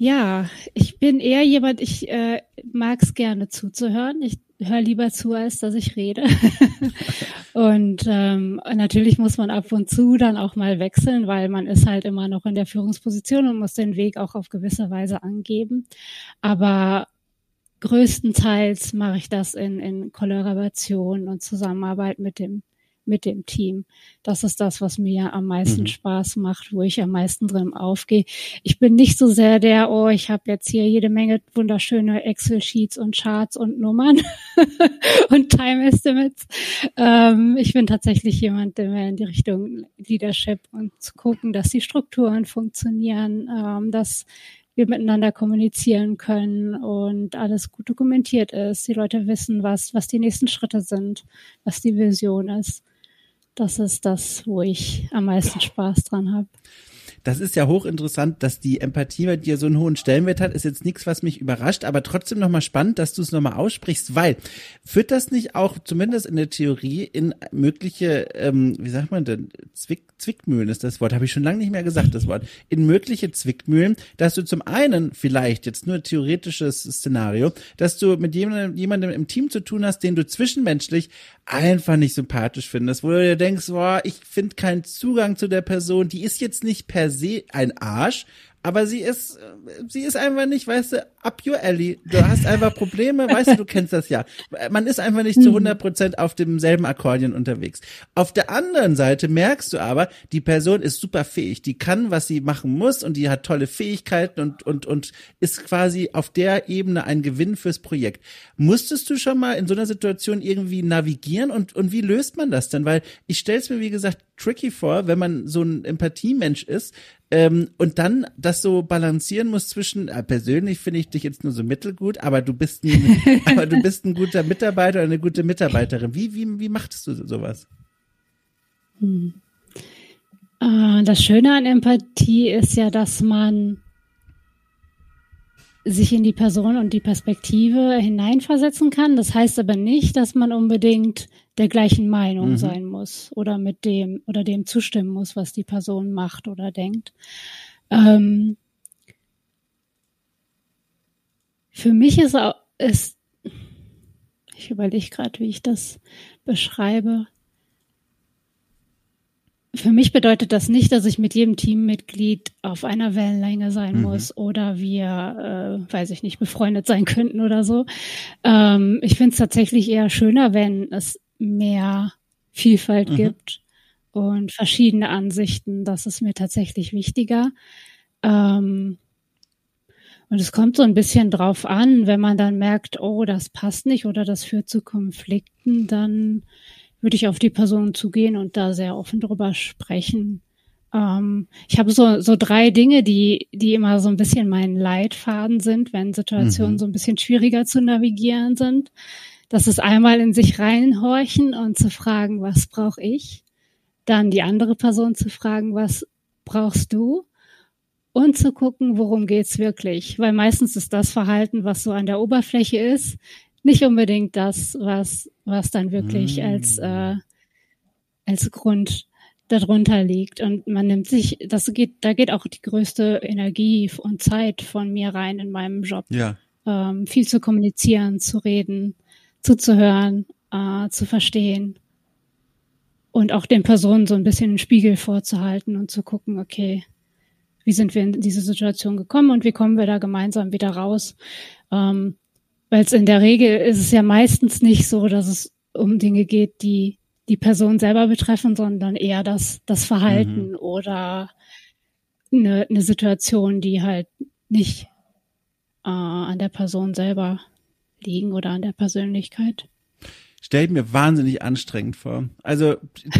ja, ich bin eher jemand, ich äh, mag es gerne zuzuhören. Ich höre lieber zu, als dass ich rede. und ähm, natürlich muss man ab und zu dann auch mal wechseln, weil man ist halt immer noch in der Führungsposition und muss den Weg auch auf gewisse Weise angeben. Aber größtenteils mache ich das in, in Kollaboration und Zusammenarbeit mit dem mit dem Team. Das ist das, was mir am meisten mhm. Spaß macht, wo ich am meisten drin aufgehe. Ich bin nicht so sehr der, oh, ich habe jetzt hier jede Menge wunderschöne Excel-Sheets und Charts und Nummern und Time Estimates. Ähm, ich bin tatsächlich jemand, der mehr in die Richtung Leadership und zu gucken, dass die Strukturen funktionieren, ähm, dass wir miteinander kommunizieren können und alles gut dokumentiert ist. Die Leute wissen, was, was die nächsten Schritte sind, was die Vision ist. Das ist das, wo ich am meisten Spaß dran habe das ist ja hochinteressant, dass die Empathie bei dir so einen hohen Stellenwert hat. Ist jetzt nichts, was mich überrascht, aber trotzdem nochmal spannend, dass du es nochmal aussprichst, weil führt das nicht auch zumindest in der Theorie in mögliche, ähm, wie sagt man denn, Zwick, Zwickmühlen ist das Wort, habe ich schon lange nicht mehr gesagt, das Wort, in mögliche Zwickmühlen, dass du zum einen vielleicht, jetzt nur theoretisches Szenario, dass du mit jemandem, jemandem im Team zu tun hast, den du zwischenmenschlich einfach nicht sympathisch findest, wo du dir denkst, boah, ich finde keinen Zugang zu der Person, die ist jetzt nicht per se ein Arsch, aber sie ist, sie ist einfach nicht, weißt du, up your alley. Du hast einfach Probleme, weißt du, du kennst das ja. Man ist einfach nicht zu 100 hm. Prozent auf demselben Akkordeon unterwegs. Auf der anderen Seite merkst du aber, die Person ist super fähig. Die kann, was sie machen muss und die hat tolle Fähigkeiten und, und, und ist quasi auf der Ebene ein Gewinn fürs Projekt. Musstest du schon mal in so einer Situation irgendwie navigieren und, und wie löst man das denn? Weil ich stelle es mir, wie gesagt, tricky vor, wenn man so ein Empathiemensch ist, ähm, und dann das so balancieren muss zwischen, äh, persönlich finde ich dich jetzt nur so mittelgut, aber du bist ein, aber du bist ein guter Mitarbeiter oder eine gute Mitarbeiterin. Wie, wie, wie machtest du sowas? Hm. Äh, das Schöne an Empathie ist ja, dass man sich in die Person und die Perspektive hineinversetzen kann. Das heißt aber nicht, dass man unbedingt der gleichen Meinung mhm. sein muss oder mit dem oder dem zustimmen muss, was die Person macht oder denkt. Ähm, für mich ist auch, ist, ich überlege gerade, wie ich das beschreibe für mich bedeutet das nicht, dass ich mit jedem Teammitglied auf einer Wellenlänge sein mhm. muss oder wir, äh, weiß ich nicht, befreundet sein könnten oder so. Ähm, ich finde es tatsächlich eher schöner, wenn es mehr Vielfalt mhm. gibt und verschiedene Ansichten. Das ist mir tatsächlich wichtiger. Ähm, und es kommt so ein bisschen drauf an, wenn man dann merkt, oh, das passt nicht oder das führt zu Konflikten, dann würde ich auf die Person zugehen und da sehr offen drüber sprechen. Ähm, ich habe so, so drei Dinge, die, die immer so ein bisschen mein Leitfaden sind, wenn Situationen mhm. so ein bisschen schwieriger zu navigieren sind. Das ist einmal in sich reinhorchen und zu fragen, was brauche ich? Dann die andere Person zu fragen, was brauchst du? Und zu gucken, worum geht's wirklich? Weil meistens ist das Verhalten, was so an der Oberfläche ist, nicht unbedingt das, was, was dann wirklich mm. als, äh, als Grund darunter liegt. Und man nimmt sich, das geht, da geht auch die größte Energie und Zeit von mir rein in meinem Job. Ja. Ähm, viel zu kommunizieren, zu reden, zuzuhören, äh, zu verstehen. Und auch den Personen so ein bisschen den Spiegel vorzuhalten und zu gucken, okay, wie sind wir in diese Situation gekommen und wie kommen wir da gemeinsam wieder raus? Ähm, weil es in der Regel ist es ja meistens nicht so, dass es um Dinge geht, die die Person selber betreffen, sondern eher das, das Verhalten mhm. oder eine, eine Situation, die halt nicht äh, an der Person selber liegen oder an der Persönlichkeit stelle mir wahnsinnig anstrengend vor. Also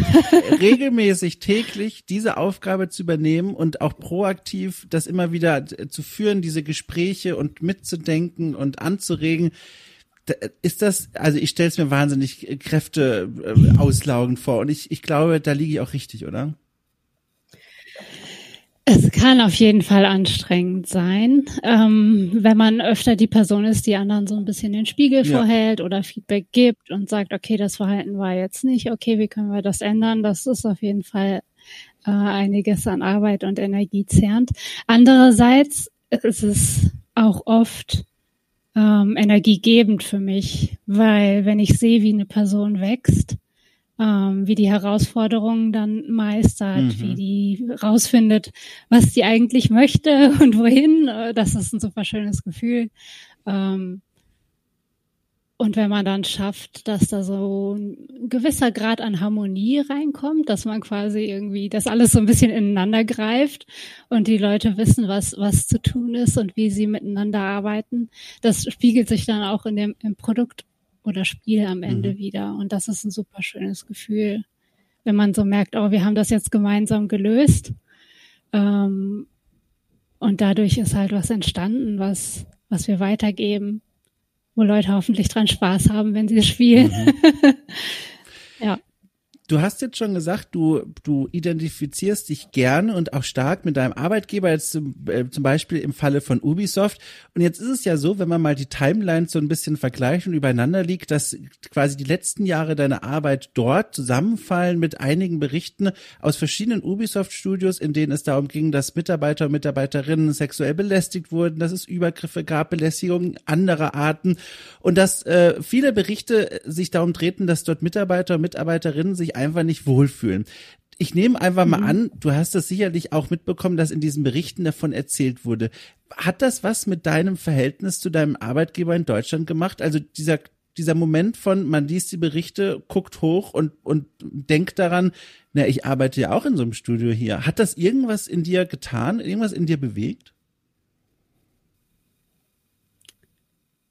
regelmäßig täglich diese Aufgabe zu übernehmen und auch proaktiv das immer wieder zu führen, diese Gespräche und mitzudenken und anzuregen. Ist das, also ich stelle es mir wahnsinnig Kräfte äh, auslaugend vor und ich, ich glaube, da liege ich auch richtig, oder? Es kann auf jeden Fall anstrengend sein, ähm, wenn man öfter die Person ist, die anderen so ein bisschen den Spiegel ja. vorhält oder Feedback gibt und sagt, okay, das Verhalten war jetzt nicht, okay, wie können wir das ändern? Das ist auf jeden Fall äh, einiges an Arbeit und Energie zerrend. Andererseits ist es auch oft ähm, energiegebend für mich, weil wenn ich sehe, wie eine Person wächst, ähm, wie die Herausforderungen dann meistert, mhm. wie die rausfindet, was sie eigentlich möchte und wohin. Äh, das ist ein super schönes Gefühl. Ähm, und wenn man dann schafft, dass da so ein gewisser Grad an Harmonie reinkommt, dass man quasi irgendwie, dass alles so ein bisschen ineinander greift und die Leute wissen, was, was zu tun ist und wie sie miteinander arbeiten, das spiegelt sich dann auch in dem, im Produkt oder Spiel am Ende mhm. wieder. Und das ist ein super schönes Gefühl, wenn man so merkt, oh, wir haben das jetzt gemeinsam gelöst. Ähm, und dadurch ist halt was entstanden, was, was wir weitergeben, wo Leute hoffentlich dran Spaß haben, wenn sie es spielen. Mhm. ja. Du hast jetzt schon gesagt, du, du identifizierst dich gerne und auch stark mit deinem Arbeitgeber, jetzt zum, äh, zum Beispiel im Falle von Ubisoft. Und jetzt ist es ja so, wenn man mal die Timelines so ein bisschen vergleicht und übereinander liegt, dass quasi die letzten Jahre deiner Arbeit dort zusammenfallen mit einigen Berichten aus verschiedenen Ubisoft-Studios, in denen es darum ging, dass Mitarbeiter und Mitarbeiterinnen sexuell belästigt wurden, dass es Übergriffe gab, Belästigungen anderer Arten und dass äh, viele Berichte sich darum drehten, dass dort Mitarbeiter und Mitarbeiterinnen sich einfach nicht wohlfühlen. Ich nehme einfach mal mhm. an, du hast das sicherlich auch mitbekommen, dass in diesen Berichten davon erzählt wurde. Hat das was mit deinem Verhältnis zu deinem Arbeitgeber in Deutschland gemacht? Also dieser dieser Moment von, man liest die Berichte, guckt hoch und, und denkt daran, na, ich arbeite ja auch in so einem Studio hier. Hat das irgendwas in dir getan, irgendwas in dir bewegt?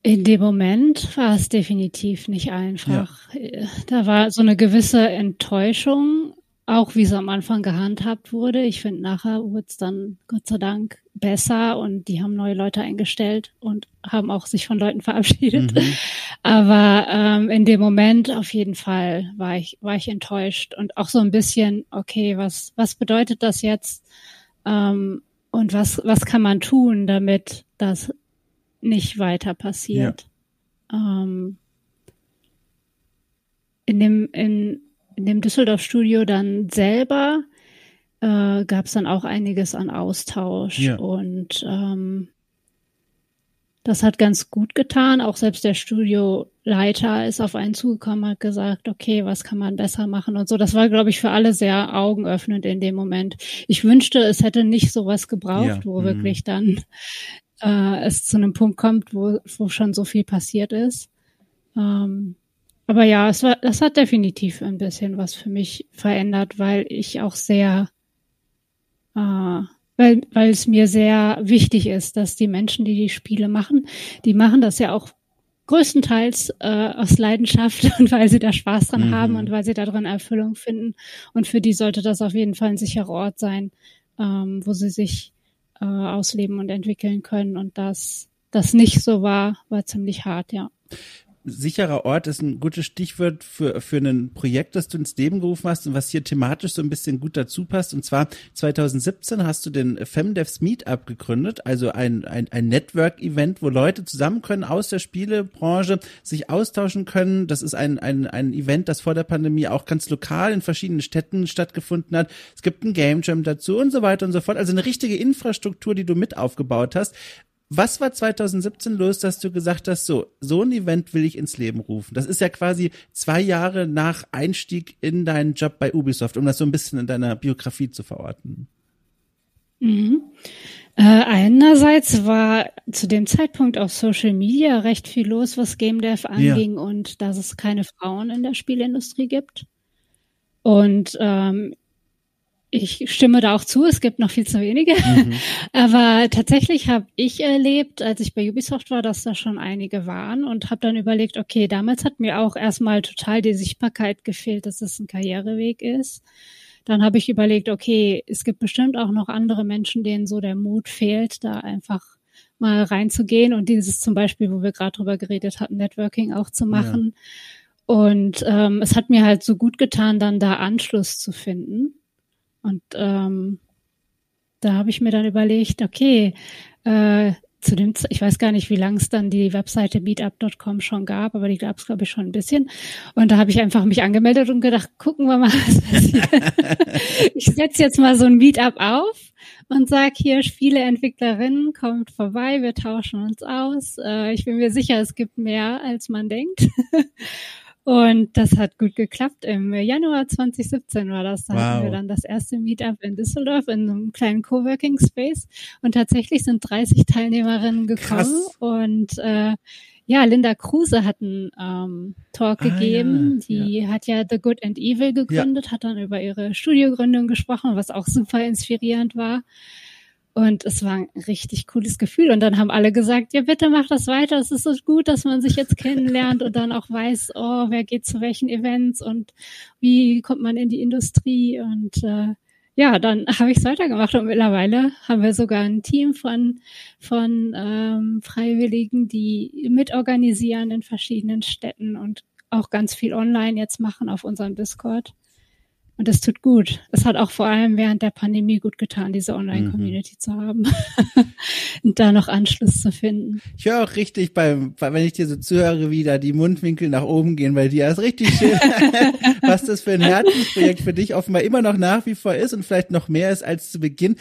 In dem Moment war es definitiv nicht einfach. Ja. Da war so eine gewisse Enttäuschung, auch wie es am Anfang gehandhabt wurde. Ich finde, nachher wurde es dann Gott sei Dank besser und die haben neue Leute eingestellt und haben auch sich von Leuten verabschiedet. Mhm. Aber ähm, in dem Moment auf jeden Fall war ich, war ich enttäuscht und auch so ein bisschen, okay, was, was bedeutet das jetzt? Ähm, und was, was kann man tun, damit das nicht weiter passiert. Ja. Ähm, in dem, in, in dem Düsseldorf-Studio dann selber äh, gab es dann auch einiges an Austausch ja. und ähm, das hat ganz gut getan. Auch selbst der Studioleiter ist auf einen zugekommen, hat gesagt, okay, was kann man besser machen und so. Das war, glaube ich, für alle sehr augenöffnend in dem Moment. Ich wünschte, es hätte nicht sowas gebraucht, ja. wo mhm. wirklich dann äh, es zu einem Punkt kommt, wo, wo schon so viel passiert ist. Ähm, aber ja, es war, das hat definitiv ein bisschen was für mich verändert, weil ich auch sehr, äh, weil, weil es mir sehr wichtig ist, dass die Menschen, die die Spiele machen, die machen das ja auch größtenteils äh, aus Leidenschaft und weil sie da Spaß dran mhm. haben und weil sie darin Erfüllung finden. Und für die sollte das auf jeden Fall ein sicherer Ort sein, ähm, wo sie sich äh, ausleben und entwickeln können. Und das, das nicht so war, war ziemlich hart, ja sicherer Ort ist ein gutes Stichwort für, für ein Projekt, das du ins Leben gerufen hast und was hier thematisch so ein bisschen gut dazu passt. Und zwar 2017 hast du den Femdevs Meetup gegründet, also ein, ein, ein Network-Event, wo Leute zusammen können aus der Spielebranche, sich austauschen können. Das ist ein, ein, ein Event, das vor der Pandemie auch ganz lokal in verschiedenen Städten stattgefunden hat. Es gibt ein Game Jam dazu und so weiter und so fort. Also eine richtige Infrastruktur, die du mit aufgebaut hast. Was war 2017 los, dass du gesagt hast, so, so ein Event will ich ins Leben rufen? Das ist ja quasi zwei Jahre nach Einstieg in deinen Job bei Ubisoft, um das so ein bisschen in deiner Biografie zu verorten. Mhm. Äh, einerseits war zu dem Zeitpunkt auf Social Media recht viel los, was Game Dev anging ja. und dass es keine Frauen in der Spielindustrie gibt. Und ähm, ich stimme da auch zu, es gibt noch viel zu wenige. Mhm. Aber tatsächlich habe ich erlebt, als ich bei Ubisoft war, dass da schon einige waren und habe dann überlegt, okay, damals hat mir auch erstmal total die Sichtbarkeit gefehlt, dass es ein Karriereweg ist. Dann habe ich überlegt, okay, es gibt bestimmt auch noch andere Menschen, denen so der Mut fehlt, da einfach mal reinzugehen und dieses zum Beispiel, wo wir gerade drüber geredet hatten, Networking auch zu machen. Ja. Und ähm, es hat mir halt so gut getan, dann da Anschluss zu finden. Und ähm, da habe ich mir dann überlegt, okay, äh, zu dem, ich weiß gar nicht, wie lang es dann die Webseite meetup.com schon gab, aber die gab es, glaube ich, schon ein bisschen. Und da habe ich einfach mich angemeldet und gedacht, gucken wir mal, was passiert. ich setze jetzt mal so ein Meetup auf und sag hier, Spieleentwicklerinnen, kommt vorbei, wir tauschen uns aus. Äh, ich bin mir sicher, es gibt mehr, als man denkt. Und das hat gut geklappt. Im Januar 2017 war das. Da wow. hatten wir dann das erste Meetup in Düsseldorf in einem kleinen Coworking Space. Und tatsächlich sind 30 Teilnehmerinnen gekommen. Krass. Und äh, ja, Linda Kruse hat einen ähm, Talk ah, gegeben. Ja, die ja. hat ja The Good and Evil gegründet, ja. hat dann über ihre Studiogründung gesprochen, was auch super inspirierend war. Und es war ein richtig cooles Gefühl. Und dann haben alle gesagt, ja, bitte mach das weiter. Es ist so gut, dass man sich jetzt kennenlernt und dann auch weiß, oh, wer geht zu welchen Events und wie kommt man in die Industrie. Und äh, ja, dann habe ich es weitergemacht und mittlerweile haben wir sogar ein Team von, von ähm, Freiwilligen, die mitorganisieren in verschiedenen Städten und auch ganz viel online jetzt machen auf unserem Discord. Und das tut gut. Es hat auch vor allem während der Pandemie gut getan, diese Online-Community mhm. zu haben und da noch Anschluss zu finden. Ich höre auch richtig beim, wenn ich dir so zuhöre, wie da die Mundwinkel nach oben gehen bei dir. Das ist richtig schön, was das für ein Herzensprojekt für dich offenbar immer noch nach wie vor ist und vielleicht noch mehr ist als zu Beginn.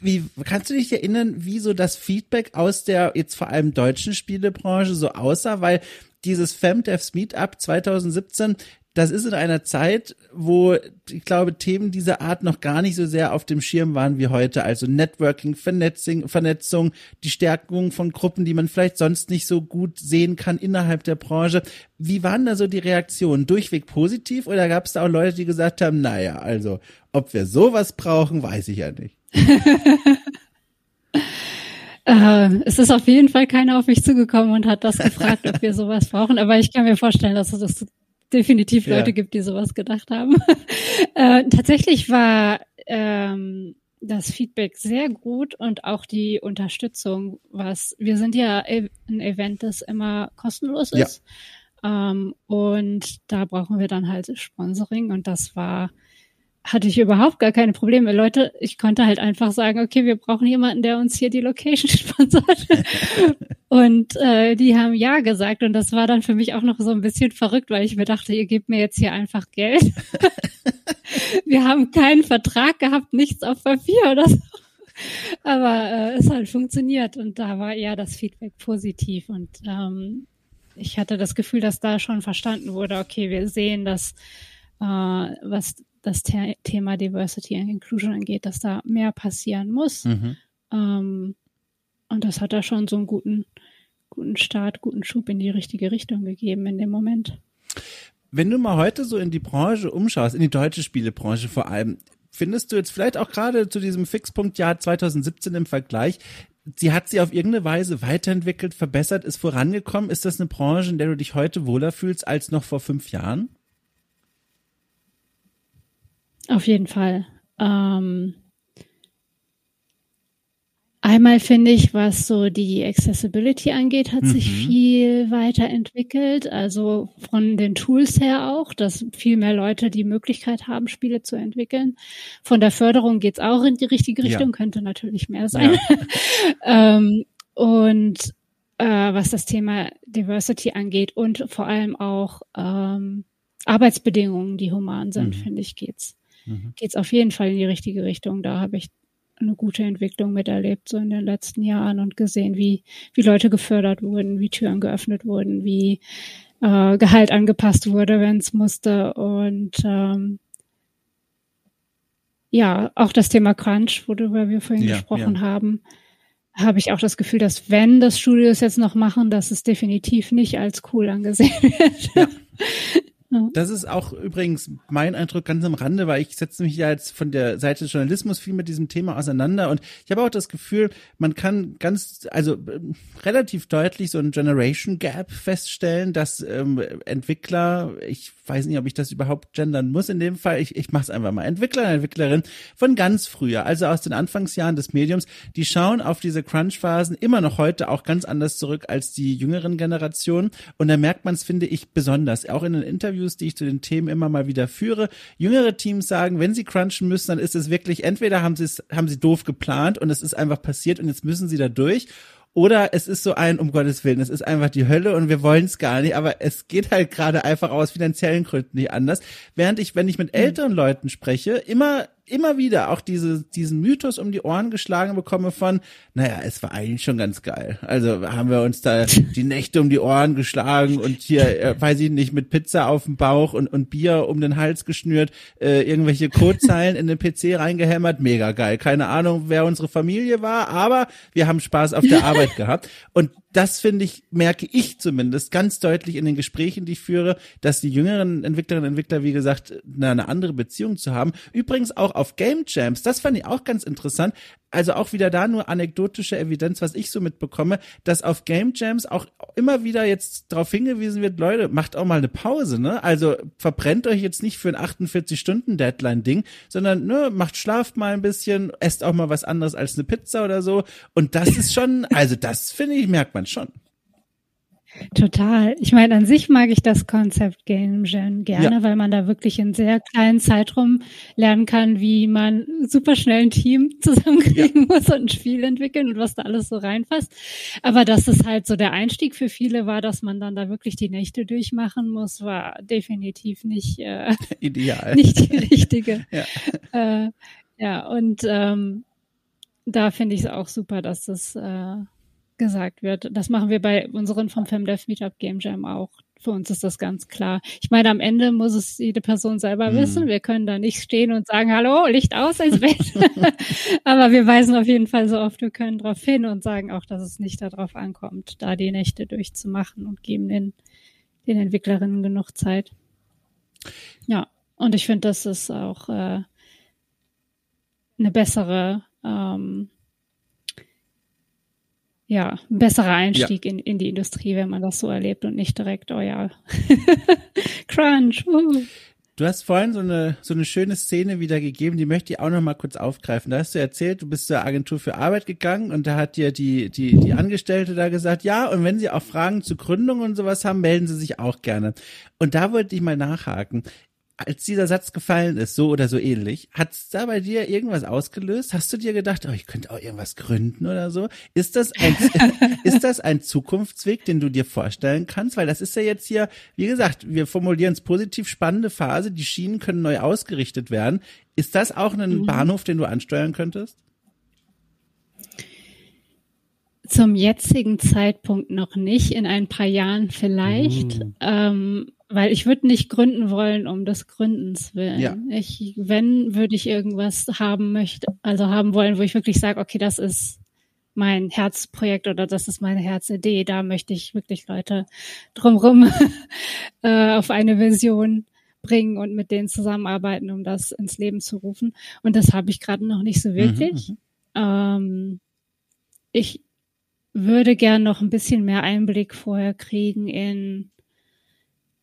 Wie, wie kannst du dich erinnern, wie so das Feedback aus der jetzt vor allem deutschen Spielebranche so aussah? Weil dieses FemDevs Meetup 2017, das ist in einer Zeit, wo ich glaube, Themen dieser Art noch gar nicht so sehr auf dem Schirm waren wie heute. Also Networking, Vernetzung, Vernetzung, die Stärkung von Gruppen, die man vielleicht sonst nicht so gut sehen kann innerhalb der Branche. Wie waren da so die Reaktionen? Durchweg positiv oder gab es da auch Leute, die gesagt haben, naja, also ob wir sowas brauchen, weiß ich ja nicht. Äh, es ist auf jeden Fall keiner auf mich zugekommen und hat das gefragt, ob wir sowas brauchen. Aber ich kann mir vorstellen, dass das definitiv Leute ja. gibt, die sowas gedacht haben. äh, tatsächlich war ähm, das Feedback sehr gut und auch die Unterstützung, was wir sind ja ein Event, das immer kostenlos ist. Ja. Ähm, und da brauchen wir dann halt Sponsoring und das war hatte ich überhaupt gar keine Probleme. Leute, ich konnte halt einfach sagen, okay, wir brauchen jemanden, der uns hier die Location sponsort. und äh, die haben ja gesagt. Und das war dann für mich auch noch so ein bisschen verrückt, weil ich mir dachte, ihr gebt mir jetzt hier einfach Geld. wir haben keinen Vertrag gehabt, nichts auf Papier oder so. Aber äh, es hat funktioniert und da war eher das Feedback positiv und ähm, ich hatte das Gefühl, dass da schon verstanden wurde, okay, wir sehen, dass äh, was das The Thema Diversity and Inclusion angeht, dass da mehr passieren muss. Mhm. Ähm, und das hat da schon so einen guten, guten Start, guten Schub in die richtige Richtung gegeben in dem Moment. Wenn du mal heute so in die Branche umschaust, in die deutsche Spielebranche vor allem, findest du jetzt vielleicht auch gerade zu diesem Fixpunktjahr 2017 im Vergleich, sie hat sie auf irgendeine Weise weiterentwickelt, verbessert, ist vorangekommen? Ist das eine Branche, in der du dich heute wohler fühlst als noch vor fünf Jahren? Auf jeden Fall. Ähm, einmal finde ich, was so die Accessibility angeht, hat mhm. sich viel weiterentwickelt. Also von den Tools her auch, dass viel mehr Leute die Möglichkeit haben, Spiele zu entwickeln. Von der Förderung geht's auch in die richtige Richtung, ja. könnte natürlich mehr sein. Ja. ähm, und äh, was das Thema Diversity angeht und vor allem auch ähm, Arbeitsbedingungen, die human sind, mhm. finde ich, geht's mhm. geht es auf jeden Fall in die richtige Richtung. Da habe ich eine gute Entwicklung miterlebt, so in den letzten Jahren und gesehen, wie, wie Leute gefördert wurden, wie Türen geöffnet wurden, wie äh, Gehalt angepasst wurde, wenn es musste. Und ähm, ja, auch das Thema Crunch, worüber wir vorhin ja, gesprochen ja. haben, habe ich auch das Gefühl, dass wenn das Studios jetzt noch machen, dass es definitiv nicht als cool angesehen wird. Ja. Das ist auch übrigens mein Eindruck ganz am Rande, weil ich setze mich ja jetzt von der Seite des Journalismus viel mit diesem Thema auseinander und ich habe auch das Gefühl, man kann ganz, also äh, relativ deutlich so ein Generation Gap feststellen, dass ähm, Entwickler, ich weiß nicht, ob ich das überhaupt gendern muss in dem Fall, ich, ich mache es einfach mal, Entwickler Entwicklerin von ganz früher, also aus den Anfangsjahren des Mediums, die schauen auf diese Crunch-Phasen immer noch heute auch ganz anders zurück als die jüngeren Generationen. Und da merkt man es, finde ich, besonders, auch in den Interviews, die ich zu den Themen immer mal wieder führe. Jüngere Teams sagen, wenn sie crunchen müssen, dann ist es wirklich, entweder haben sie es, haben sie doof geplant und es ist einfach passiert und jetzt müssen sie da durch. Oder es ist so ein, um Gottes Willen, es ist einfach die Hölle und wir wollen es gar nicht, aber es geht halt gerade einfach aus finanziellen Gründen nicht anders. Während ich, wenn ich mit hm. älteren Leuten spreche, immer immer wieder auch diese, diesen Mythos um die Ohren geschlagen bekomme von, naja, es war eigentlich schon ganz geil. Also haben wir uns da die Nächte um die Ohren geschlagen und hier, äh, weiß ich nicht, mit Pizza auf dem Bauch und, und Bier um den Hals geschnürt, äh, irgendwelche Codezeilen in den PC reingehämmert. Mega geil. Keine Ahnung, wer unsere Familie war, aber wir haben Spaß auf der Arbeit gehabt. Und das finde ich, merke ich zumindest ganz deutlich in den Gesprächen, die ich führe, dass die jüngeren Entwicklerinnen und Entwickler, wie gesagt, eine, andere Beziehung zu haben. Übrigens auch auf Game Jams, das fand ich auch ganz interessant. also auch wieder da nur anekdotische Evidenz, was ich so mitbekomme, dass auf Game Jams auch immer wieder jetzt darauf hingewiesen wird, Leute, macht auch mal eine Pause, ne? Also verbrennt euch jetzt nicht für ein 48-Stunden-Deadline-Ding, sondern ne, macht schlaft mal ein bisschen, esst auch mal was anderes als eine Pizza oder so. Und das ist schon, also das finde ich, merkt man schon. Total. Ich meine, an sich mag ich das Konzept Game Jam gerne, ja. weil man da wirklich in sehr kleinen Zeitraum lernen kann, wie man super schnell ein Team zusammenkriegen ja. muss und ein Spiel entwickeln und was da alles so reinfasst. Aber dass es halt so der Einstieg für viele war, dass man dann da wirklich die Nächte durchmachen muss, war definitiv nicht äh, ideal, nicht die richtige. ja. Äh, ja, und ähm, da finde ich es auch super, dass das äh, gesagt wird. Das machen wir bei unseren vom FemDev Meetup Game Jam auch. Für uns ist das ganz klar. Ich meine, am Ende muss es jede Person selber mhm. wissen. Wir können da nicht stehen und sagen, hallo, Licht aus ins Bett. Aber wir weisen auf jeden Fall so oft wir können darauf hin und sagen auch, dass es nicht darauf ankommt, da die Nächte durchzumachen und geben den, den Entwicklerinnen genug Zeit. Ja, und ich finde, das ist auch äh, eine bessere ähm, ja, ein besserer Einstieg ja. in, in die Industrie, wenn man das so erlebt und nicht direkt, oh ja, Crunch. Uh. Du hast vorhin so eine, so eine schöne Szene wiedergegeben, die möchte ich auch noch mal kurz aufgreifen. Da hast du erzählt, du bist zur Agentur für Arbeit gegangen und da hat dir die, die, die Angestellte da gesagt, ja, und wenn Sie auch Fragen zu Gründung und sowas haben, melden Sie sich auch gerne. Und da wollte ich mal nachhaken als dieser Satz gefallen ist, so oder so ähnlich, hat es da bei dir irgendwas ausgelöst? Hast du dir gedacht, oh, ich könnte auch irgendwas gründen oder so? Ist das ein, ist das ein Zukunftsweg, den du dir vorstellen kannst? Weil das ist ja jetzt hier, wie gesagt, wir formulieren es positiv, spannende Phase, die Schienen können neu ausgerichtet werden. Ist das auch ein mhm. Bahnhof, den du ansteuern könntest? Zum jetzigen Zeitpunkt noch nicht, in ein paar Jahren vielleicht. Mhm. Ähm, weil ich würde nicht gründen wollen um des Gründens willen. Ja. Ich, wenn, würde ich irgendwas haben möchte, also haben wollen, wo ich wirklich sage, okay, das ist mein Herzprojekt oder das ist meine Herzidee. Da möchte ich wirklich Leute drumrum äh, auf eine Vision bringen und mit denen zusammenarbeiten, um das ins Leben zu rufen. Und das habe ich gerade noch nicht so wirklich. Mhm, mhm. ähm, ich würde gern noch ein bisschen mehr Einblick vorher kriegen in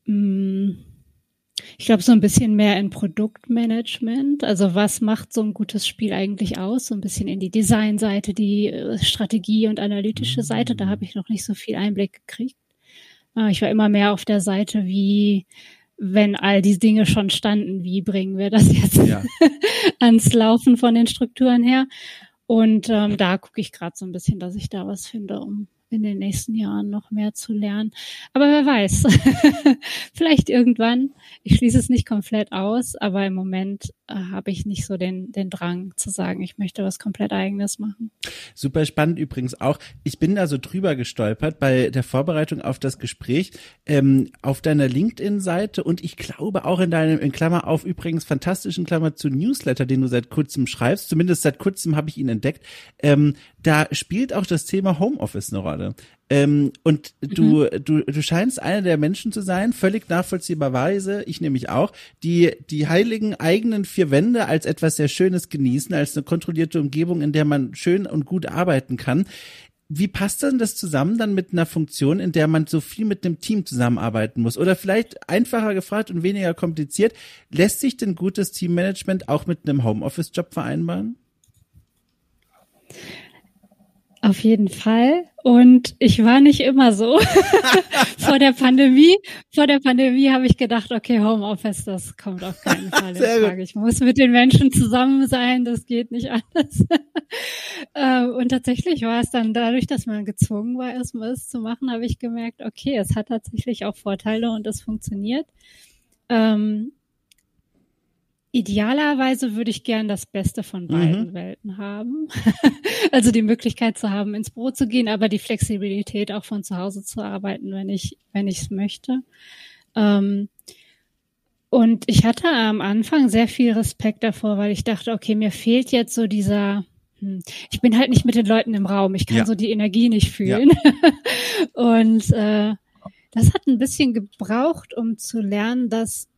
ich glaube, so ein bisschen mehr in Produktmanagement. Also was macht so ein gutes Spiel eigentlich aus? So ein bisschen in die Designseite, die äh, Strategie und analytische Seite. Da habe ich noch nicht so viel Einblick gekriegt. Äh, ich war immer mehr auf der Seite, wie wenn all die Dinge schon standen, wie bringen wir das jetzt ja. ans Laufen von den Strukturen her? Und ähm, da gucke ich gerade so ein bisschen, dass ich da was finde, um in den nächsten Jahren noch mehr zu lernen. Aber wer weiß, vielleicht irgendwann. Ich schließe es nicht komplett aus, aber im Moment habe ich nicht so den, den Drang zu sagen, ich möchte was komplett eigenes machen. Super spannend übrigens auch. Ich bin da so drüber gestolpert bei der Vorbereitung auf das Gespräch ähm, auf deiner LinkedIn-Seite und ich glaube auch in deinem, in Klammer auf übrigens fantastischen Klammer zu Newsletter, den du seit kurzem schreibst. Zumindest seit kurzem habe ich ihn entdeckt. Ähm, da spielt auch das Thema Homeoffice eine Rolle. Ähm, und du, mhm. du, du scheinst einer der Menschen zu sein, völlig nachvollziehbarweise, ich nämlich auch, die die heiligen eigenen vier Wände als etwas sehr Schönes genießen, als eine kontrollierte Umgebung, in der man schön und gut arbeiten kann. Wie passt denn das zusammen dann mit einer Funktion, in der man so viel mit einem Team zusammenarbeiten muss? Oder vielleicht einfacher gefragt und weniger kompliziert, lässt sich denn gutes Teammanagement auch mit einem Homeoffice-Job vereinbaren? Auf jeden Fall. Und ich war nicht immer so. vor der Pandemie, vor der Pandemie habe ich gedacht, okay, Homeoffice, das kommt auf keinen Fall in Frage. Ich muss mit den Menschen zusammen sein, das geht nicht anders. Äh, und tatsächlich war es dann dadurch, dass man gezwungen war, erstmal es zu machen, habe ich gemerkt, okay, es hat tatsächlich auch Vorteile und es funktioniert. Ähm, Idealerweise würde ich gern das Beste von mhm. beiden mhm. Welten haben. also die Möglichkeit zu haben, ins Büro zu gehen, aber die Flexibilität auch von zu Hause zu arbeiten, wenn ich, wenn ich es möchte. Ähm, und ich hatte am Anfang sehr viel Respekt davor, weil ich dachte, okay, mir fehlt jetzt so dieser, hm, ich bin halt nicht mit den Leuten im Raum, ich kann ja. so die Energie nicht fühlen. Ja. und äh, das hat ein bisschen gebraucht, um zu lernen, dass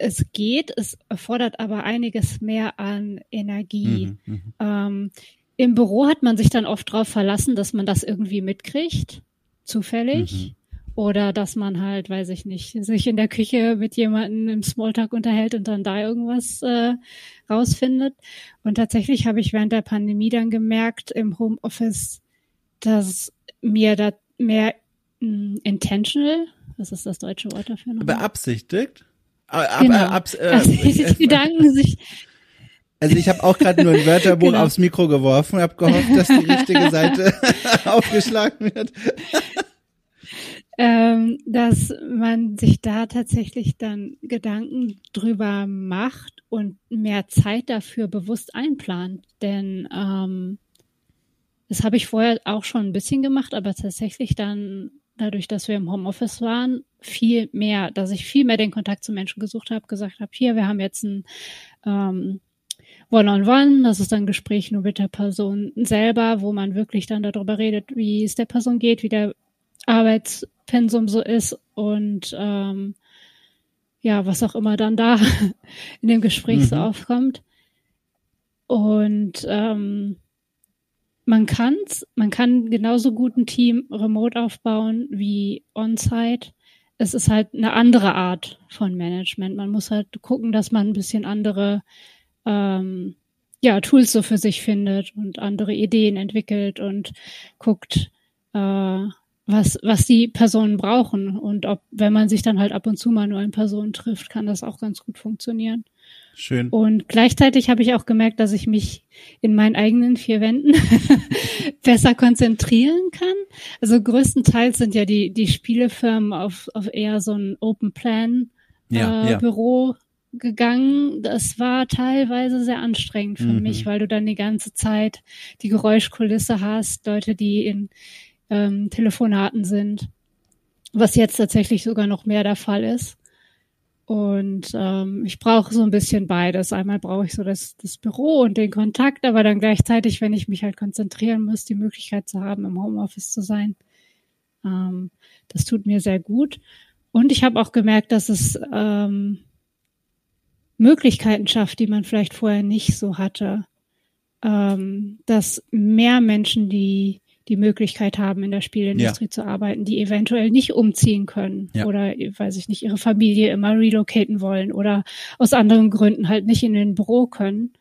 es geht, es erfordert aber einiges mehr an Energie. Mhm, mhm, ähm, im Büro hat man sich dann oft darauf verlassen, dass man das irgendwie mitkriegt, zufällig. Mhm. Oder dass man halt, weiß ich nicht, sich in der Küche mit jemandem im Smalltalk unterhält und dann da irgendwas äh, rausfindet. Und tatsächlich habe ich während der Pandemie dann gemerkt im Homeoffice, dass mir da mehr mh, hm, intentional, was ist das deutsche Wort dafür noch? Beabsichtigt? Ab, genau. ab, ab, äh, also die Gedanken sich also ich habe auch gerade nur ein Wörterbuch genau. aufs Mikro geworfen, habe gehofft, dass die richtige Seite aufgeschlagen wird. Ähm, dass man sich da tatsächlich dann Gedanken drüber macht und mehr Zeit dafür bewusst einplant. Denn ähm, das habe ich vorher auch schon ein bisschen gemacht, aber tatsächlich dann dadurch, dass wir im Homeoffice waren, viel mehr, dass ich viel mehr den Kontakt zu Menschen gesucht habe, gesagt habe, hier, wir haben jetzt ein ähm, One-on-One, das ist dann ein Gespräch nur mit der Person selber, wo man wirklich dann darüber redet, wie es der Person geht, wie der Arbeitspensum so ist und ähm, ja, was auch immer dann da in dem Gespräch mhm. so aufkommt. Und ähm, man kann's, man kann genauso gut ein Team remote aufbauen wie on-site. Es ist halt eine andere Art von Management. Man muss halt gucken, dass man ein bisschen andere ähm, ja, Tools so für sich findet und andere Ideen entwickelt und guckt, äh, was, was die Personen brauchen. Und ob, wenn man sich dann halt ab und zu mal nur in Personen trifft, kann das auch ganz gut funktionieren. Schön. Und gleichzeitig habe ich auch gemerkt, dass ich mich in meinen eigenen vier Wänden besser konzentrieren kann. Also größtenteils sind ja die, die Spielefirmen auf, auf eher so ein Open Plan ja, äh, ja. Büro gegangen. Das war teilweise sehr anstrengend für mhm. mich, weil du dann die ganze Zeit die Geräuschkulisse hast, Leute, die in ähm, Telefonaten sind, was jetzt tatsächlich sogar noch mehr der Fall ist. Und ähm, ich brauche so ein bisschen beides. Einmal brauche ich so das, das Büro und den Kontakt, aber dann gleichzeitig, wenn ich mich halt konzentrieren muss, die Möglichkeit zu haben, im Homeoffice zu sein. Ähm, das tut mir sehr gut. Und ich habe auch gemerkt, dass es ähm, Möglichkeiten schafft, die man vielleicht vorher nicht so hatte. Ähm, dass mehr Menschen die die Möglichkeit haben, in der Spielindustrie ja. zu arbeiten, die eventuell nicht umziehen können ja. oder, weiß ich nicht, ihre Familie immer relocaten wollen oder aus anderen Gründen halt nicht in den Büro können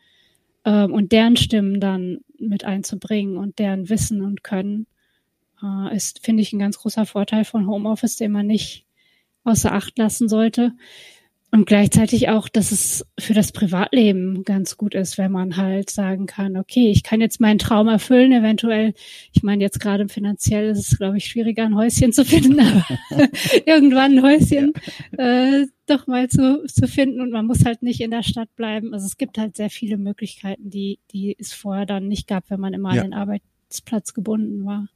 ähm, und deren Stimmen dann mit einzubringen und deren Wissen und Können äh, ist, finde ich, ein ganz großer Vorteil von Homeoffice, den man nicht außer Acht lassen sollte. Und gleichzeitig auch, dass es für das Privatleben ganz gut ist, wenn man halt sagen kann, okay, ich kann jetzt meinen Traum erfüllen, eventuell. Ich meine, jetzt gerade finanziell ist es, glaube ich, schwieriger, ein Häuschen zu finden, aber irgendwann ein Häuschen äh, doch mal zu, zu finden und man muss halt nicht in der Stadt bleiben. Also es gibt halt sehr viele Möglichkeiten, die, die es vorher dann nicht gab, wenn man immer ja. an den Arbeitsplatz gebunden war.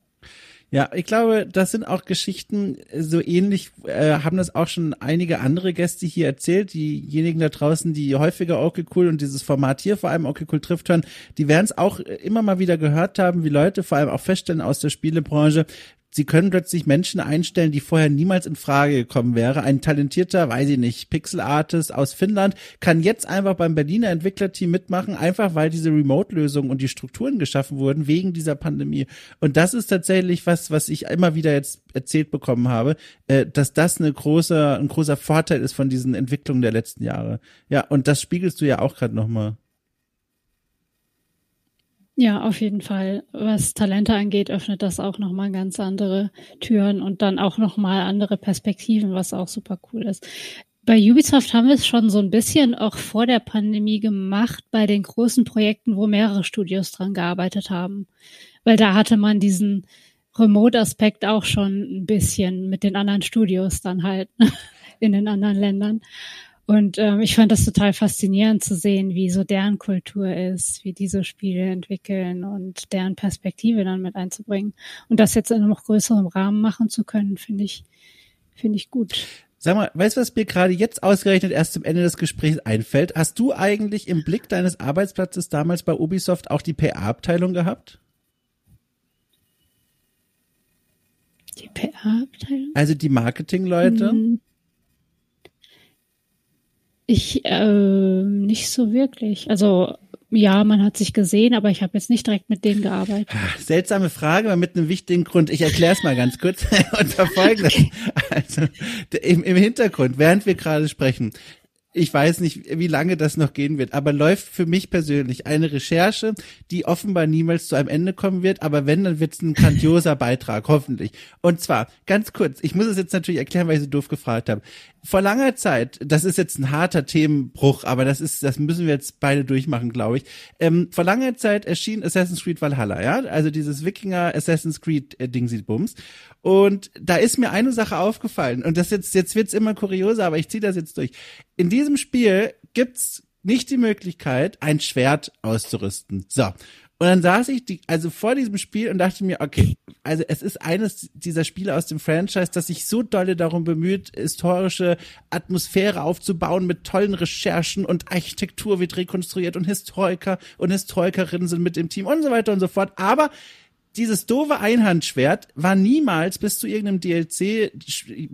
Ja, ich glaube, das sind auch Geschichten, so ähnlich äh, haben das auch schon einige andere Gäste hier erzählt. Diejenigen da draußen, die häufiger Okay Cool und dieses Format hier vor allem Okay Cool trifft hören, die werden es auch immer mal wieder gehört haben, wie Leute vor allem auch feststellen aus der Spielebranche, sie können plötzlich Menschen einstellen, die vorher niemals in Frage gekommen wäre. Ein talentierter, weiß ich nicht, Pixel-Artist aus Finnland kann jetzt einfach beim Berliner Entwicklerteam mitmachen, einfach weil diese Remote-Lösungen und die Strukturen geschaffen wurden wegen dieser Pandemie. Und das ist tatsächlich was, was ich immer wieder jetzt erzählt bekommen habe, äh, dass das eine große, ein großer Vorteil ist von diesen Entwicklungen der letzten Jahre. Ja, und das spiegelst du ja auch gerade nochmal. Ja, auf jeden Fall. Was Talente angeht, öffnet das auch nochmal ganz andere Türen und dann auch nochmal andere Perspektiven, was auch super cool ist. Bei Ubisoft haben wir es schon so ein bisschen auch vor der Pandemie gemacht bei den großen Projekten, wo mehrere Studios dran gearbeitet haben. Weil da hatte man diesen Remote-Aspekt auch schon ein bisschen mit den anderen Studios dann halt in den anderen Ländern. Und ähm, ich fand das total faszinierend zu sehen, wie so deren Kultur ist, wie diese Spiele entwickeln und deren Perspektive dann mit einzubringen. Und das jetzt in einem noch größeren Rahmen machen zu können, finde ich, finde ich gut. Sag mal, weißt du, was mir gerade jetzt ausgerechnet erst zum Ende des Gesprächs einfällt? Hast du eigentlich im Blick deines Arbeitsplatzes damals bei Ubisoft auch die PA-Abteilung gehabt? Die PA-Abteilung? Also die Marketing-Leute? Hm. Ich äh, nicht so wirklich. Also ja, man hat sich gesehen, aber ich habe jetzt nicht direkt mit denen gearbeitet. Ah, seltsame Frage, aber mit einem wichtigen Grund. Ich erkläre es mal ganz kurz und verfolge das. Also im, im Hintergrund, während wir gerade sprechen, ich weiß nicht, wie lange das noch gehen wird, aber läuft für mich persönlich eine Recherche, die offenbar niemals zu einem Ende kommen wird, aber wenn, dann wird es ein grandioser Beitrag, hoffentlich. Und zwar, ganz kurz, ich muss es jetzt natürlich erklären, weil ich so doof gefragt habe vor langer Zeit, das ist jetzt ein harter Themenbruch, aber das ist, das müssen wir jetzt beide durchmachen, glaube ich. Ähm, vor langer Zeit erschien Assassin's Creed Valhalla, ja, also dieses Wikinger Assassin's Creed äh, Dingsy Bums. Und da ist mir eine Sache aufgefallen und das jetzt, jetzt wird's immer kurioser, aber ich ziehe das jetzt durch. In diesem Spiel gibt's nicht die Möglichkeit, ein Schwert auszurüsten. So. Und dann saß ich die, also vor diesem Spiel und dachte mir, okay, also es ist eines dieser Spiele aus dem Franchise, das sich so dolle darum bemüht, historische Atmosphäre aufzubauen mit tollen Recherchen und Architektur wird rekonstruiert und Historiker und Historikerinnen sind mit im Team und so weiter und so fort. Aber dieses doofe Einhandschwert war niemals bis zu irgendeinem DLC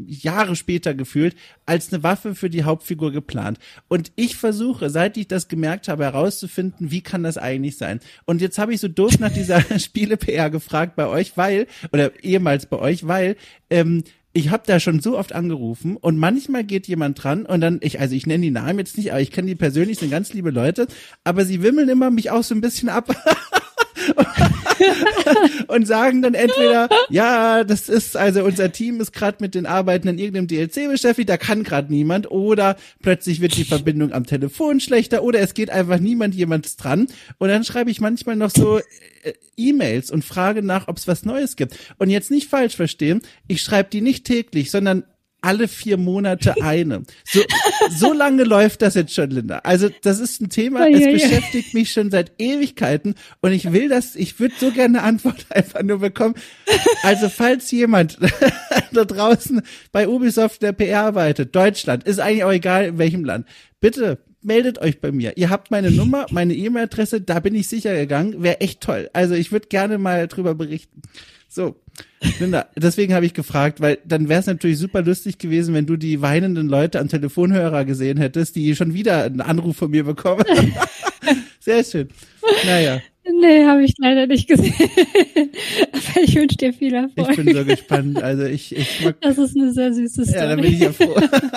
Jahre später gefühlt als eine Waffe für die Hauptfigur geplant. Und ich versuche, seit ich das gemerkt habe, herauszufinden, wie kann das eigentlich sein? Und jetzt habe ich so doof nach dieser Spiele-PR gefragt bei euch, weil, oder ehemals bei euch, weil, ähm, ich habe da schon so oft angerufen und manchmal geht jemand dran und dann, ich, also ich nenne die Namen jetzt nicht, aber ich kenne die persönlich, sind ganz liebe Leute, aber sie wimmeln immer mich auch so ein bisschen ab. und sagen dann entweder, ja, das ist, also unser Team ist gerade mit den Arbeiten in irgendeinem DLC beschäftigt, da kann gerade niemand, oder plötzlich wird die Verbindung am Telefon schlechter, oder es geht einfach niemand jemand dran. Und dann schreibe ich manchmal noch so äh, E-Mails und frage nach, ob es was Neues gibt. Und jetzt nicht falsch verstehen, ich schreibe die nicht täglich, sondern alle vier Monate eine. So, so lange läuft das jetzt schon, Linda. Also das ist ein Thema, es beschäftigt mich schon seit Ewigkeiten und ich will das, ich würde so gerne eine Antwort einfach nur bekommen. Also falls jemand da draußen bei Ubisoft der PR arbeitet, Deutschland, ist eigentlich auch egal in welchem Land, bitte meldet euch bei mir. Ihr habt meine Nummer, meine E-Mail-Adresse, da bin ich sicher gegangen. Wäre echt toll. Also ich würde gerne mal drüber berichten. So, Linda, deswegen habe ich gefragt, weil dann wäre es natürlich super lustig gewesen, wenn du die weinenden Leute am Telefonhörer gesehen hättest, die schon wieder einen Anruf von mir bekommen. Sehr schön. Naja. Nee, habe ich leider nicht gesehen. Aber ich wünsche dir viel Erfolg. Ich bin so gespannt. Also ich, ich mag, Das ist eine sehr süße Story. Ja, da bin ich ja froh.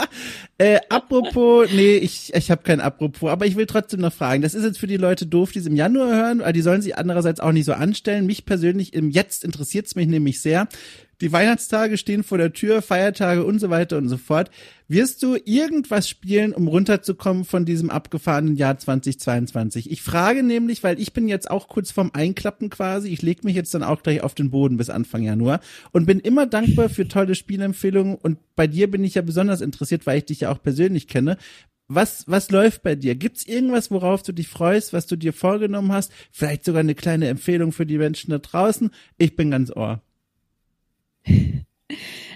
äh, apropos, nee, ich, ich habe kein Apropos, aber ich will trotzdem noch fragen. Das ist jetzt für die Leute doof, die es im Januar hören, weil die sollen sich andererseits auch nicht so anstellen. Mich persönlich im Jetzt interessiert's mich nämlich sehr. Die Weihnachtstage stehen vor der Tür, Feiertage und so weiter und so fort. Wirst du irgendwas spielen, um runterzukommen von diesem abgefahrenen Jahr 2022? Ich frage nämlich, weil ich bin jetzt auch kurz vorm Einklappen quasi. Ich lege mich jetzt dann auch gleich auf den Boden bis Anfang Januar und bin immer dankbar für tolle Spielempfehlungen. Und bei dir bin ich ja besonders interessiert, weil ich dich ja auch persönlich kenne. Was, was läuft bei dir? Gibt's irgendwas, worauf du dich freust, was du dir vorgenommen hast? Vielleicht sogar eine kleine Empfehlung für die Menschen da draußen? Ich bin ganz ohr.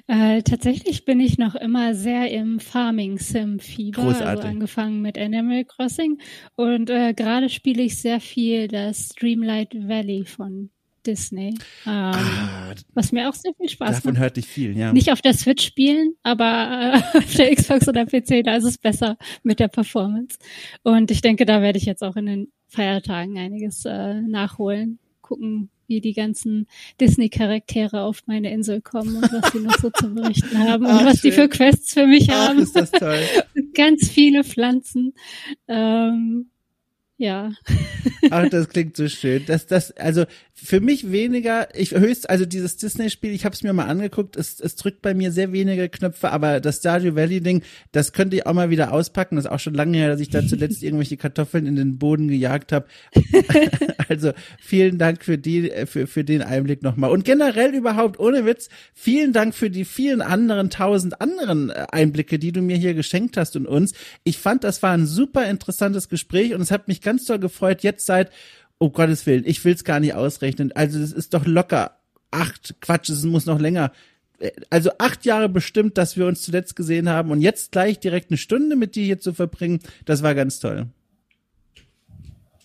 Äh, tatsächlich bin ich noch immer sehr im Farming Sim Fieber, also Großartig. also angefangen mit Animal Crossing und äh, gerade spiele ich sehr viel das Streamlight Valley von Disney, ähm, ah, was mir auch sehr viel Spaß davon macht. Davon hörte ich viel, ja. Nicht auf der Switch spielen, aber äh, auf der Xbox oder PC, da ist es besser mit der Performance. Und ich denke, da werde ich jetzt auch in den Feiertagen einiges äh, nachholen, gucken, wie die ganzen Disney-Charaktere auf meine Insel kommen und was sie noch so zu berichten haben und Ach, was schön. die für Quests für mich Ach, haben. Ist das toll. ganz viele Pflanzen. Ähm, ja. Ach, das klingt so schön. Das, das, also für mich weniger, ich höchst, also dieses Disney-Spiel, ich habe es mir mal angeguckt, es, es drückt bei mir sehr wenige Knöpfe, aber das Stardew Valley-Ding, das könnte ich auch mal wieder auspacken. Das ist auch schon lange her, dass ich da zuletzt irgendwelche Kartoffeln in den Boden gejagt habe. also vielen Dank für die, für, für den Einblick nochmal. Und generell überhaupt, ohne Witz, vielen Dank für die vielen anderen tausend anderen äh, Einblicke, die du mir hier geschenkt hast und uns. Ich fand, das war ein super interessantes Gespräch und es hat mich ganz toll gefreut, jetzt seit oh Gottes Willen, ich will es gar nicht ausrechnen. Also das ist doch locker acht, Quatsch, es muss noch länger. Also acht Jahre bestimmt, dass wir uns zuletzt gesehen haben und jetzt gleich direkt eine Stunde mit dir hier zu verbringen, das war ganz toll.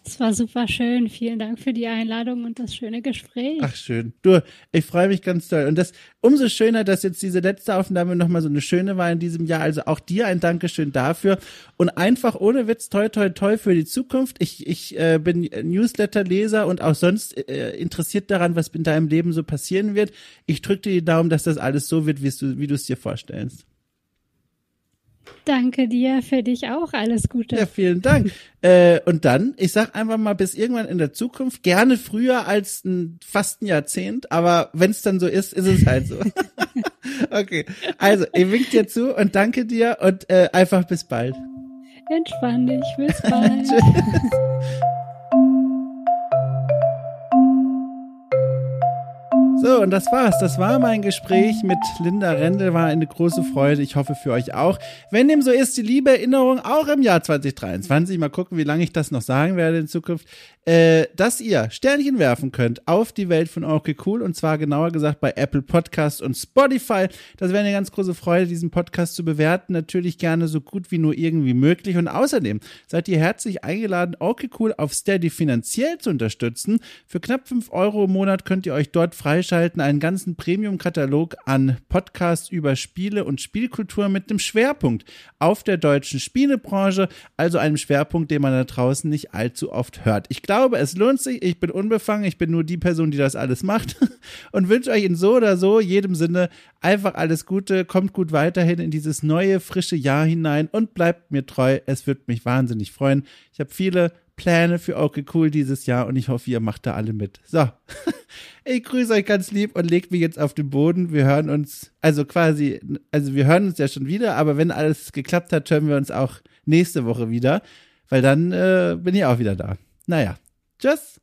Es war super schön. Vielen Dank für die Einladung und das schöne Gespräch. Ach schön. Du, ich freue mich ganz toll. Und das umso schöner, dass jetzt diese letzte Aufnahme nochmal so eine schöne war in diesem Jahr. Also auch dir ein Dankeschön dafür. Und einfach ohne Witz, toi, toi, toi für die Zukunft. Ich, ich äh, bin Newsletter-Leser und auch sonst äh, interessiert daran, was in deinem Leben so passieren wird. Ich drücke dir die Daumen, dass das alles so wird, wie du es dir vorstellst. Danke dir, für dich auch alles Gute. Ja, vielen Dank. äh, und dann, ich sag einfach mal bis irgendwann in der Zukunft, gerne früher als ein, fast ein Jahrzehnt, aber wenn es dann so ist, ist es halt so. okay, also ich wink dir zu und danke dir und äh, einfach bis bald. Entspann dich, bis bald. So, und das war's. Das war mein Gespräch mit Linda Rendel. War eine große Freude. Ich hoffe für euch auch. Wenn dem so ist, die liebe Erinnerung auch im Jahr 2023. Mal gucken, wie lange ich das noch sagen werde in Zukunft äh, dass ihr Sternchen werfen könnt auf die Welt von Okay Cool und zwar genauer gesagt bei Apple Podcast und Spotify. Das wäre eine ganz große Freude, diesen Podcast zu bewerten. Natürlich gerne so gut wie nur irgendwie möglich. Und außerdem seid ihr herzlich eingeladen, Okay Cool auf Steady finanziell zu unterstützen. Für knapp fünf Euro im Monat könnt ihr euch dort freischalten, einen ganzen Premium-Katalog an Podcasts über Spiele und Spielkultur mit dem Schwerpunkt auf der deutschen Spielebranche, also einem Schwerpunkt, den man da draußen nicht allzu oft hört. Ich glaube, es lohnt sich. Ich bin unbefangen. Ich bin nur die Person, die das alles macht. Und wünsche euch in so oder so jedem Sinne einfach alles Gute. Kommt gut weiterhin in dieses neue, frische Jahr hinein und bleibt mir treu. Es wird mich wahnsinnig freuen. Ich habe viele Pläne für Okay Cool dieses Jahr und ich hoffe, ihr macht da alle mit. So, ich grüße euch ganz lieb und legt mich jetzt auf den Boden. Wir hören uns, also quasi, also wir hören uns ja schon wieder, aber wenn alles geklappt hat, hören wir uns auch nächste Woche wieder, weil dann äh, bin ich auch wieder da. Naja, tschüss.